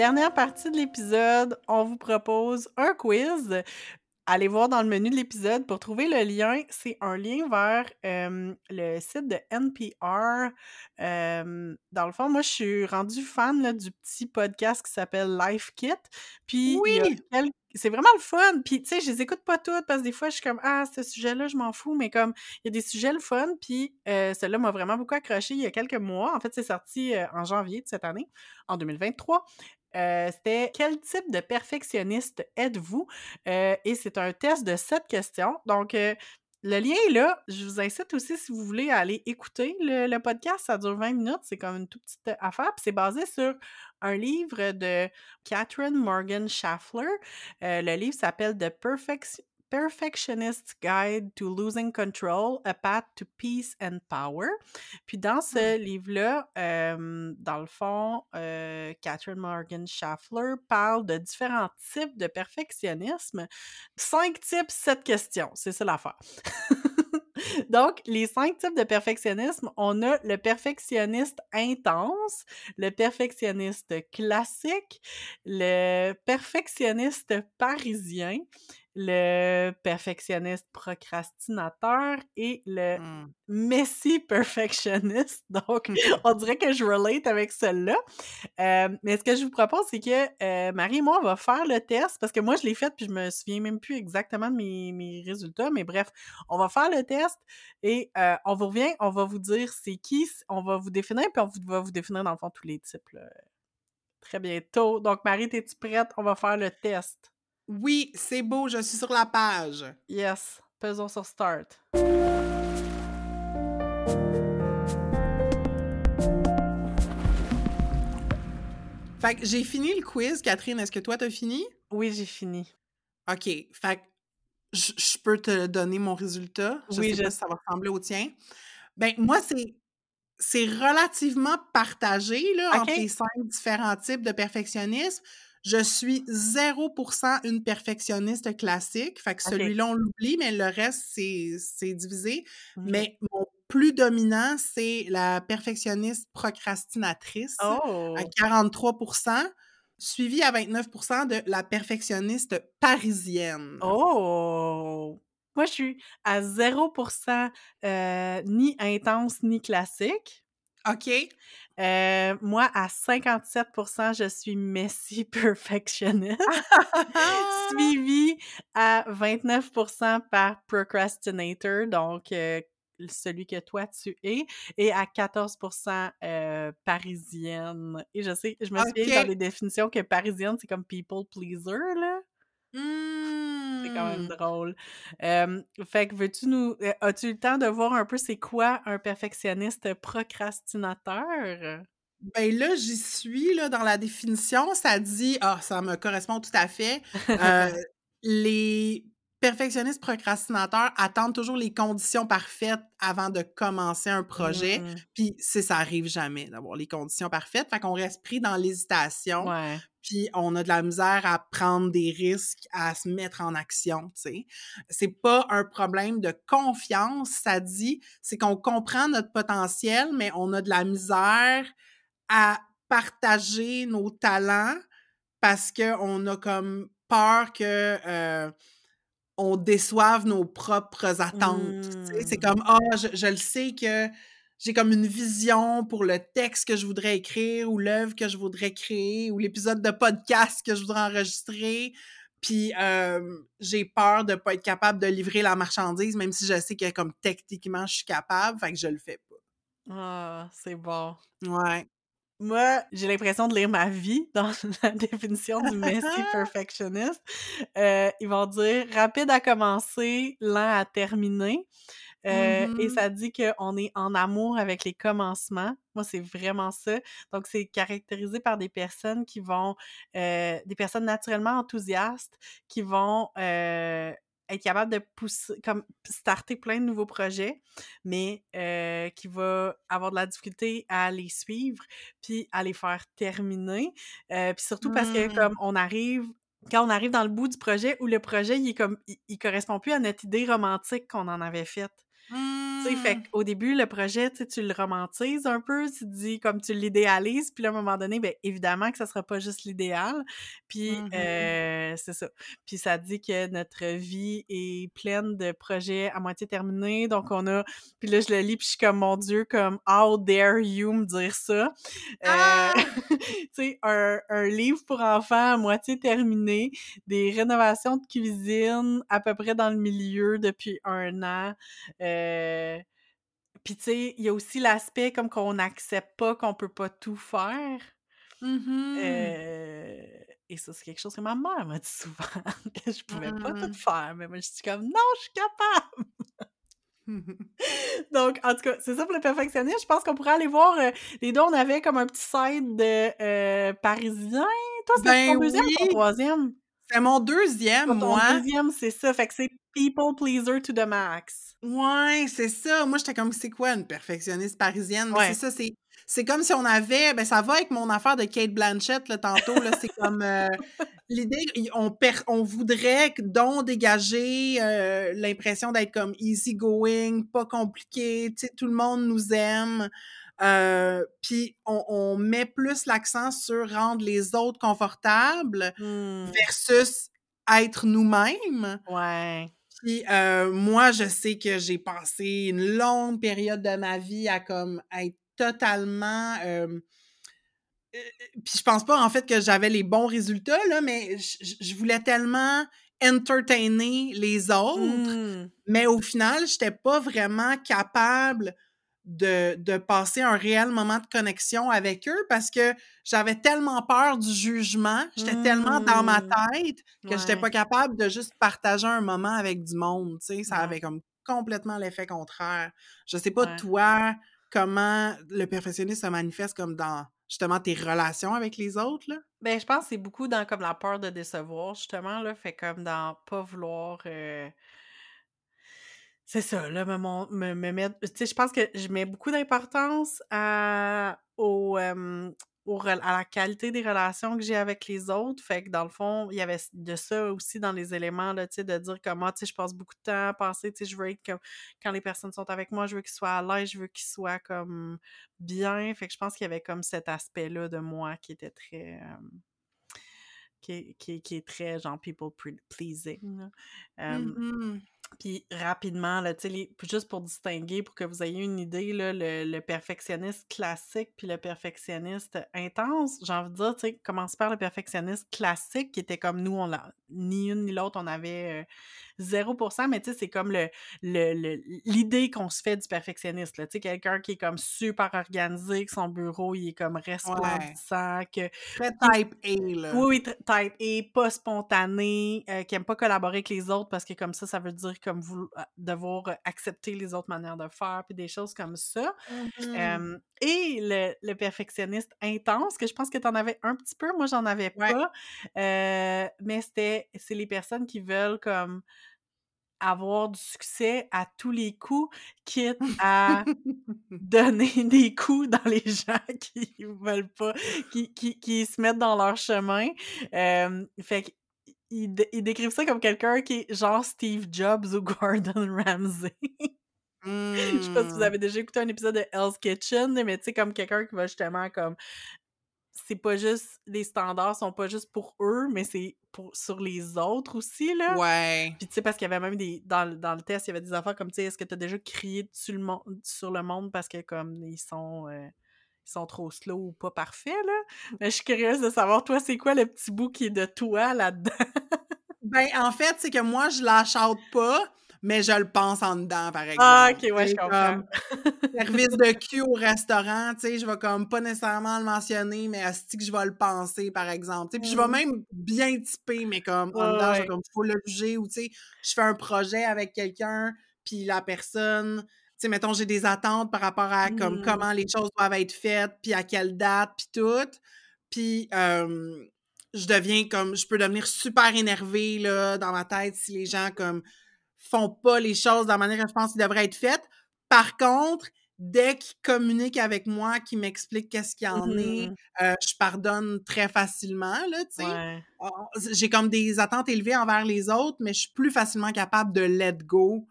Dernière partie de l'épisode, on vous propose un quiz allez voir dans le menu de l'épisode pour trouver le lien. C'est un lien vers le site de NPR. dans le fond, moi, je suis rendue fan du petit podcast qui s'appelle Life Kit. Puis, oui! c'est vraiment le fun. Puis, tu sais, je les écoute pas toutes parce que des fois, je suis comme, ah, ce sujet-là, je m'en fous. Mais comme, il y a des sujets le fun. Puis, euh, celui-là m'a vraiment beaucoup accroché il y a quelques mois. En fait, c'est sorti en janvier de cette année, en 2023. Euh, c'était quel type de perfectionniste êtes-vous? Euh, et c'est un test de sept questions. Donc, euh, le lien est là. Je vous incite aussi, si vous voulez, à aller écouter le, podcast. Ça dure 20 minutes. C'est comme une toute petite affaire. Puis c'est basé sur un livre de Catherine Morgan Schaffler. le livre s'appelle The Perfect Perfectionist Guide to Losing Control, A Path to Peace and Power. Puis dans ce livre-là, dans le fond, Catherine Morgan Schaffler parle de différents types de perfectionnisme. Cinq types, sept questions. C'est ça l'affaire. Donc, les cinq types de perfectionnisme, on a le perfectionniste intense, le perfectionniste classique, le perfectionniste parisien, le perfectionniste procrastinateur et le mmh. messy perfectionniste. Donc, on dirait que je relate avec celle-là. Euh, mais ce que je vous propose, c'est que euh, Marie et moi, on va faire le test parce que moi, je l'ai fait puis je me souviens même plus exactement de mes, résultats. Mais bref, on va faire le test et euh, on vous revient, on va vous dire c'est qui, on va vous définir puis on va vous définir dans le fond tous les types. Très bientôt. Donc, Marie, es-tu prête? On va faire le test.
Oui, c'est beau, je suis sur la page.
Yes, pesons sur Start.
Fait que j'ai fini le quiz. Catherine, est-ce que toi, t'as fini?
Oui, j'ai fini.
OK. Fait que je peux te donner mon résultat. Je oui, sais pas si ça va ressembler au tien. Ben, moi, c'est c'est relativement partagé là, entre les cinq différents types de perfectionnisme. Je suis 0% une perfectionniste classique. Fait que celui-là, on l'oublie, mais le reste, c'est divisé. Mais mon plus dominant, c'est la perfectionniste procrastinatrice à 43% suivi à 29% de la perfectionniste parisienne.
Oh! Moi, je suis à 0% euh, ni intense ni classique.
OK.
Euh, moi, à 57% je suis messy perfectionniste, suivi à 29% par procrastinator, donc euh, celui que toi tu es, et à 14% euh, parisienne. Et je sais, je me souviens dans les définitions que parisienne, c'est comme people pleaser, là. C'est quand même mmh. drôle. fait que veux-tu nous. Euh, as-tu eu le temps de voir un peu c'est quoi un perfectionniste procrastinateur?
Ben là, j'y suis, là, dans la définition, ça dit. Ah, ça me correspond tout à fait. Euh, les perfectionnistes procrastinateurs attendent toujours les conditions parfaites avant de commencer un projet. Mmh. Puis, ça arrive jamais d'avoir les conditions parfaites. Fait qu'on reste pris dans l'hésitation. Puis, on a de la misère à prendre des risques, à se mettre en action, tu sais. C'est pas un problème de confiance, ça dit. C'est qu'on comprend notre potentiel, mais on a de la misère à partager nos talents parce qu'on a comme peur que euh, on déçoive nos propres attentes. C'est mmh. comme, ah, je, le sais que j'ai comme une vision pour le texte que je voudrais écrire ou l'œuvre que je voudrais créer ou l'épisode de podcast que je voudrais enregistrer. Puis j'ai peur de pas être capable de livrer la marchandise, même si je sais que comme techniquement je suis capable, fait que je le fais pas.
Ah, c'est bon.
Ouais.
Moi, j'ai l'impression de lire ma vie dans la définition du messy perfectionist. Euh, ils vont dire rapide à commencer, lent à terminer. Euh, Et ça dit qu'on est en amour avec les commencements. Moi, c'est vraiment ça. Donc, c'est caractérisé par des personnes qui vont, euh, des personnes naturellement enthousiastes, qui vont euh, être capables de pousser, comme starter plein de nouveaux projets, mais euh, qui va avoir de la difficulté à les suivre, puis à les faire terminer. Euh, puis surtout parce que
Mm.
comme on arrive quand on arrive dans le bout du projet où le projet il est comme il, il correspond plus à notre idée romantique qu'on en avait faite. Tu sais, fait
Mm.
qu'au début, le projet, tu le romantises un peu, tu te dis comme tu l'idéalises, puis là, à un moment donné, ben évidemment que ça sera pas juste l'idéal. Puis
Mhm.
euh, c'est ça. Puis ça dit que notre vie est pleine de projets à moitié terminés. Donc on a. Puis là, je le lis, puis je suis comme mon Dieu, comme How dare you me dire ça? Euh,
Ah!
tu sais, un, un livre pour enfants à moitié terminé, des rénovations de cuisine à peu près dans le milieu depuis un an. Euh, puis tu sais, il y a aussi l'aspect comme qu'on n'accepte pas qu'on peut pas tout faire.
Mhm.
Euh, et ça, c'est quelque chose que ma mère m'a dit souvent, que je pouvais pas tout
Mm.
faire. Mais moi, je dis comme, non, je suis capable! Donc, en tout cas, c'est ça pour le perfectionnisme. Je pense qu'on pourrait aller voir. euh, les deux, on avait comme un petit site de euh, Parisien. Toi, c'était
Ben
ton deuxième ou ton troisième?
C'est mon deuxième,
Ton
moi.
deuxième, c'est ça. Fait que c'est People Pleaser to the Max.
Ouais, c'est ça. Moi, j'étais comme, c'est quoi une perfectionniste parisienne?
Ouais.
c'est ça, c'est, c'est comme si on avait, ben ça va avec mon affaire de Kate Blanchett, là, tantôt, là, c'est comme euh, l'idée, on, per- on voudrait donc dégager euh, l'impression d'être comme easy going, pas compliqué, tu sais, tout le monde nous aime. Euh, Puis on, on met plus l'accent sur rendre les autres confortables
Hmm,
versus être nous-mêmes.
Ouais.
Puis euh, moi, je sais que j'ai passé une longue période de ma vie à comme être totalement. euh, puis je pense pas en fait que j'avais les bons résultats là, mais je- voulais tellement entertainer les autres,
Hmm,
mais au final, j'étais pas vraiment capable de, de passer un réel moment de connexion avec eux parce que j'avais tellement peur du jugement, j'étais tellement dans ma
Hmm.
tête que j'étais
Ouais.
pas capable de juste partager un moment avec du monde, tu sais, ça
Non.
avait comme complètement l'effet contraire. Je sais pas
Ouais.
toi comment le perfectionnisme se manifeste comme dans justement tes relations avec les autres là?
Ben, je pense que c'est beaucoup dans comme la peur de décevoir, justement, là. Fait comme dans pas vouloir. euh, C'est ça, là, me, me, me mettre. Tu sais, je pense que je mets beaucoup d'importance à, au, au à la qualité des relations que j'ai avec les autres. Fait que dans le fond, il y avait de ça aussi dans les éléments, là, tu sais, de dire comment, tu sais, je passe beaucoup de temps à penser, tu sais, je veux être comme. Quand les personnes sont avec moi, je veux qu'ils soient à l'aise, je veux qu'ils soient comme bien. Fait que je pense qu'il y avait comme cet aspect-là de moi qui était très. qui, qui, qui est très genre people pleasing. Puis rapidement, là, les- juste pour distinguer, pour que vous ayez une idée, là, le, le perfectionniste classique puis le perfectionniste intense, j'ai envie de dire, tu sais, commence par le perfectionniste classique qui était comme nous, on ni une ni l'autre, on avait euh, 0%, mais tu sais, c'est comme le, le, le- l'idée qu'on se fait du perfectionniste, là, tu sais, quelqu'un qui est comme super organisé, que son bureau, il est comme resplendissant, que
Très type A là.
oui, type A, pas spontané, euh, qui aime pas collaborer avec les autres parce que comme ça, ça veut dire comme vous devoir euh, accepter les autres manières de faire, puis des choses comme ça. Euh, et le, le perfectionniste intense, que je pense que tu en avais un petit peu, moi j'en avais
Ouais.
pas, euh, mais c'était c'est les personnes qui veulent comme avoir du succès à tous les coups, quitte à donner des coups dans les gens qui veulent pas, qui, qui, qui se mettent dans leur chemin. Euh, fait dé- ils décrivent ça comme quelqu'un qui est genre Steve Jobs ou Gordon Ramsay. Je sais pas si vous
Mm.
avez déjà écouté un épisode de Hell's Kitchen, mais tu sais, comme quelqu'un qui va justement comme. C'est pas juste. Les standards sont pas juste pour eux, mais c'est pour sur les autres aussi, là.
Ouais.
Puis tu sais, parce qu'il y avait même des. Dans, le- dans le test, il y avait des affaires comme, tu sais, est-ce que tu as déjà crié dessus le monde, sur le monde parce que, comme, ils sont. euh, sont trop slow ou pas parfaits, là. Mais je suis curieuse de savoir, toi, c'est quoi le petit bout qui est de toi là-dedans?
Ben, en fait, c'est que moi, je out pas, mais je le pense en dedans, par exemple.
Ah, ok, ouais, je comprends.
comme service de cul au restaurant, tu sais, je vais comme pas nécessairement le mentionner, mais asti que je vais le penser, par exemple. Puis je vais
Mhm.
même bien typer, mais comme en
Ouais,
dedans, je vais comme faut le juger, ou tu sais, je fais un projet avec quelqu'un, puis la personne, sais, mettons, j'ai des attentes par rapport à comme
Mmh.
comment les choses doivent être faites, puis à quelle date, puis tout. Puis euh, je deviens comme, je peux devenir super énervée là, dans ma tête si les gens comme font pas les choses de la manière que je pense qu'ils devraient être faites. Par contre, dès qu'ils communiquent avec moi, qu'ils m'expliquent qu'est-ce qu'il y en est,
Mmh.
euh, je pardonne très facilement, là, tu sais.
Ouais.
On- J'ai comme des attentes élevées envers les autres, mais je suis plus facilement capable de let go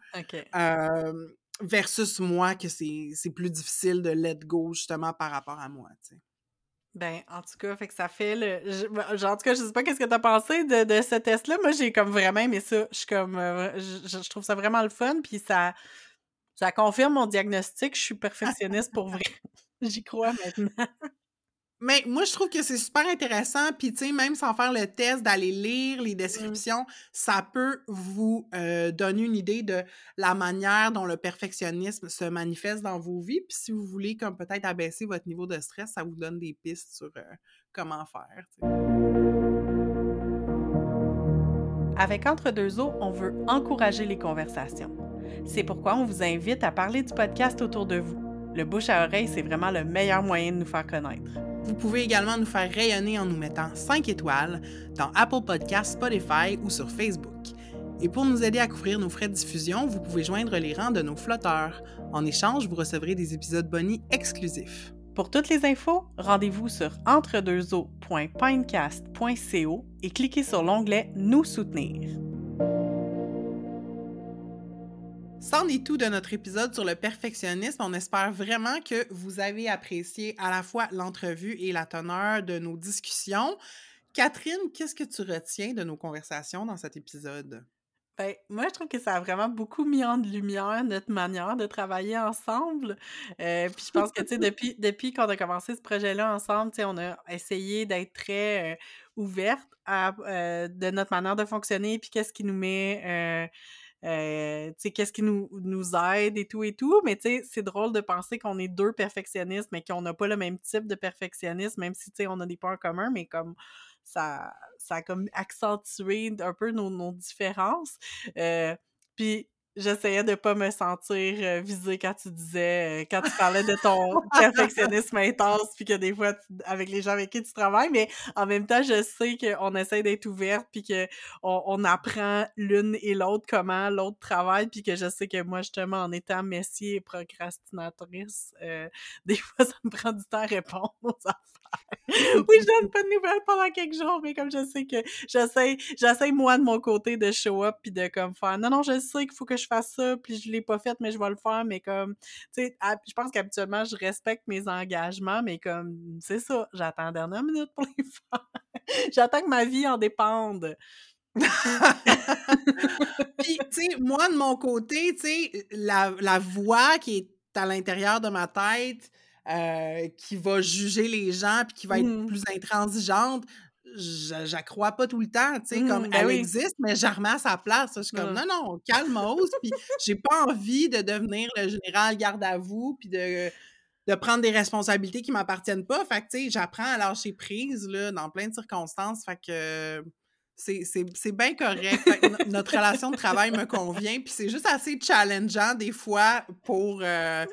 euh, versus moi, que c'est plus difficile de let go, justement, par rapport à moi, tu sais.
Ben, en tout cas, fait que ça fait le. je- ben, en tout cas, je sais pas qu'est-ce que t'as pensé de, de ce test-là. Moi, j'ai comme vraiment aimé ça. Je suis comme. euh, je- je trouve ça vraiment le fun. Puis ça, ça confirme mon diagnostic. Je suis perfectionniste pour vrai. J'y crois maintenant.
Mais moi, je trouve que c'est super intéressant. Puis, tu sais, même sans faire le test, d'aller lire les descriptions, ça peut vous euh, donner une idée de la manière dont le perfectionnisme se manifeste dans vos vies. Puis, si vous voulez, comme peut-être abaisser votre niveau de stress, ça vous donne des pistes sur euh, comment faire.
Avec Entre deux eaux, on veut encourager les conversations. C'est pourquoi on vous invite à parler du podcast autour de vous. Le bouche à oreille, c'est vraiment le meilleur moyen de nous faire connaître.
Vous pouvez également nous faire rayonner en nous mettant 5 étoiles dans Apple Podcasts, Spotify ou sur Facebook. Et pour nous aider à couvrir nos frais de diffusion, vous pouvez joindre les rangs de nos flotteurs. En échange, vous recevrez des épisodes bonus exclusifs.
Pour toutes les infos, rendez-vous sur entredeuxeaux.pinecast.co et cliquez sur l'onglet Nous soutenir.
C'en est tout de notre épisode sur le perfectionnisme. On espère vraiment que vous avez apprécié à la fois l'entrevue et la teneur de nos discussions. Catherine, qu'est-ce que tu retiens de nos conversations dans cet épisode?
Ben, moi, je trouve que ça a vraiment beaucoup mis en lumière notre manière de travailler ensemble. Euh, puis je pense que, tu sais, depuis, depuis qu'on a commencé ce projet-là ensemble, tu sais, on a essayé d'être très euh, ouverte à, euh, de notre manière de fonctionner, puis qu'est-ce qui nous met... euh, qu'est-ce qui nous, nous aide et tout et tout. Mais tu sais, c'est drôle de penser qu'on est deux perfectionnistes, mais qu'on n'a pas le même type de perfectionnisme, même si, on a des points communs, mais comme ça, ça a comme accentué un peu nos, nos différences. Euh, puis j'essayais de pas me sentir visée quand tu disais, quand tu parlais de ton perfectionnisme intense, puis que des fois, tu- avec les gens avec qui tu travailles, mais en même temps, je sais qu'on essaie d'être ouverte, puis qu'on on apprend l'une et l'autre comment l'autre travaille, puis que je sais que moi, justement, en étant messier et procrastinatrice, euh, des fois, ça me prend du temps à répondre aux affaires. oui, je donne pas de nouvelles pendant quelques jours, mais comme je sais que j'essaie, j'essaie moi de mon côté de show up puis de comme faire non non, je sais qu'il faut que je fasse ça, puis je l'ai pas fait mais je vais le faire mais comme tu sais, je pense qu'habituellement je respecte mes engagements mais comme c'est ça, j'attends la dernière minute pour les faire. j'attends que ma vie en dépende.
Puis, tu sais, moi, de mon côté, tu sais, la, la voix qui est à l'intérieur de ma tête, euh, qui va juger les gens, puis qui va être
Mhm.
plus intransigeante, je je la crois pas tout le temps, tu sais, comme
ben
elle
oui.
existe, mais je la remets à sa place. Je suis comme,
Mhm.
non, non, calmos, puis j'ai pas envie de devenir le général garde à vous, puis de, de prendre des responsabilités qui m'appartiennent pas. Fait que, tu sais, j'apprends à lâcher prise, là, dans plein de circonstances. Fait que c'est bien correct. Que notre relation de travail me convient, puis c'est juste assez challengeant des fois pour, euh,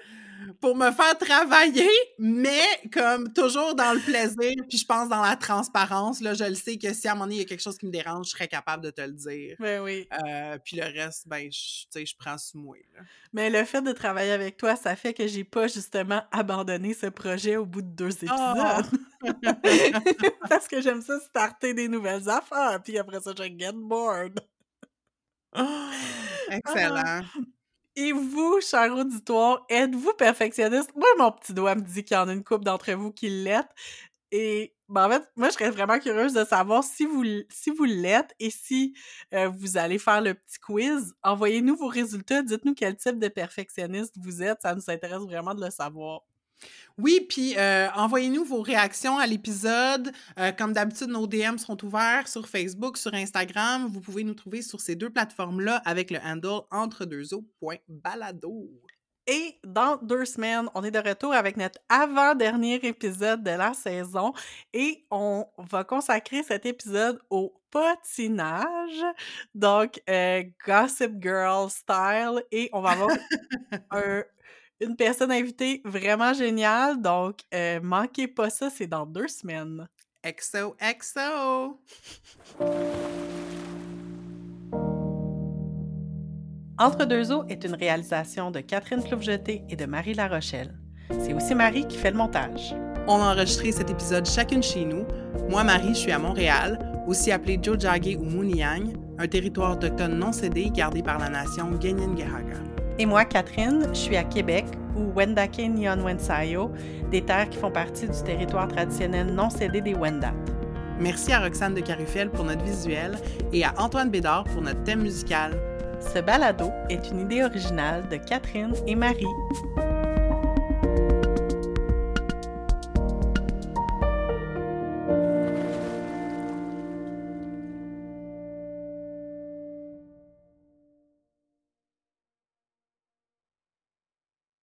pour me faire travailler, mais comme toujours dans le plaisir, puis je pense dans la transparence. Là, je le sais que si à un moment donné, il y a quelque chose qui me dérange, je serais capable de te le dire.
Ben oui.
Euh, puis le reste, ben, je, tu sais, je prends sous moi. là.
Mais le fait de travailler avec toi, ça fait que j'ai pas justement abandonné ce projet au bout de deux
Ah!
épisodes. Parce que j'aime ça starter des nouvelles affaires, puis après ça, je get bored.
Ah, Excellent.
Et vous, cher auditoire, êtes-vous perfectionniste? Moi, mon petit doigt me dit qu'il y en a une couple d'entre vous qui l'êtes. Et ben, en fait, moi, je serais vraiment curieuse de savoir si vous, si vous l'êtes et si euh, vous allez faire le petit quiz. Envoyez-nous vos résultats. Dites-nous quel type de perfectionniste vous êtes. Ça nous intéresse vraiment de le savoir.
Oui, puis euh, envoyez-nous vos réactions à l'épisode. Euh, comme d'habitude, nos DM sont ouverts sur Facebook, sur Instagram. Vous pouvez nous trouver sur ces deux plateformes-là avec le handle entre-deux-eaux.balado.
Et dans deux semaines, on est de retour avec notre avant-dernier épisode de la saison et on va consacrer cet épisode au patinage, donc euh, Gossip Girl style, et on va avoir une personne invitée vraiment géniale, donc euh, manquez pas ça, c'est dans deux semaines.
XO, XO!
Entre deux eaux est une réalisation de Catherine Plouvejeté et de Marie Larochelle. C'est aussi Marie qui fait le montage.
On a enregistré cet épisode chacune chez nous. Moi, Marie, je suis à Montréal, aussi appelé Jojage ou Muniang, un territoire autochtone non cédé gardé par la nation Genyengahaga.
Et moi, Catherine, je suis à Québec, ou Wendake Nyon Wensayo, des terres qui font partie du territoire traditionnel non cédé des Wendat.
Merci à Roxane de Carufel pour notre visuel et à Antoine Bédard pour notre thème musical.
Ce balado est une idée originale de Catherine et Marie.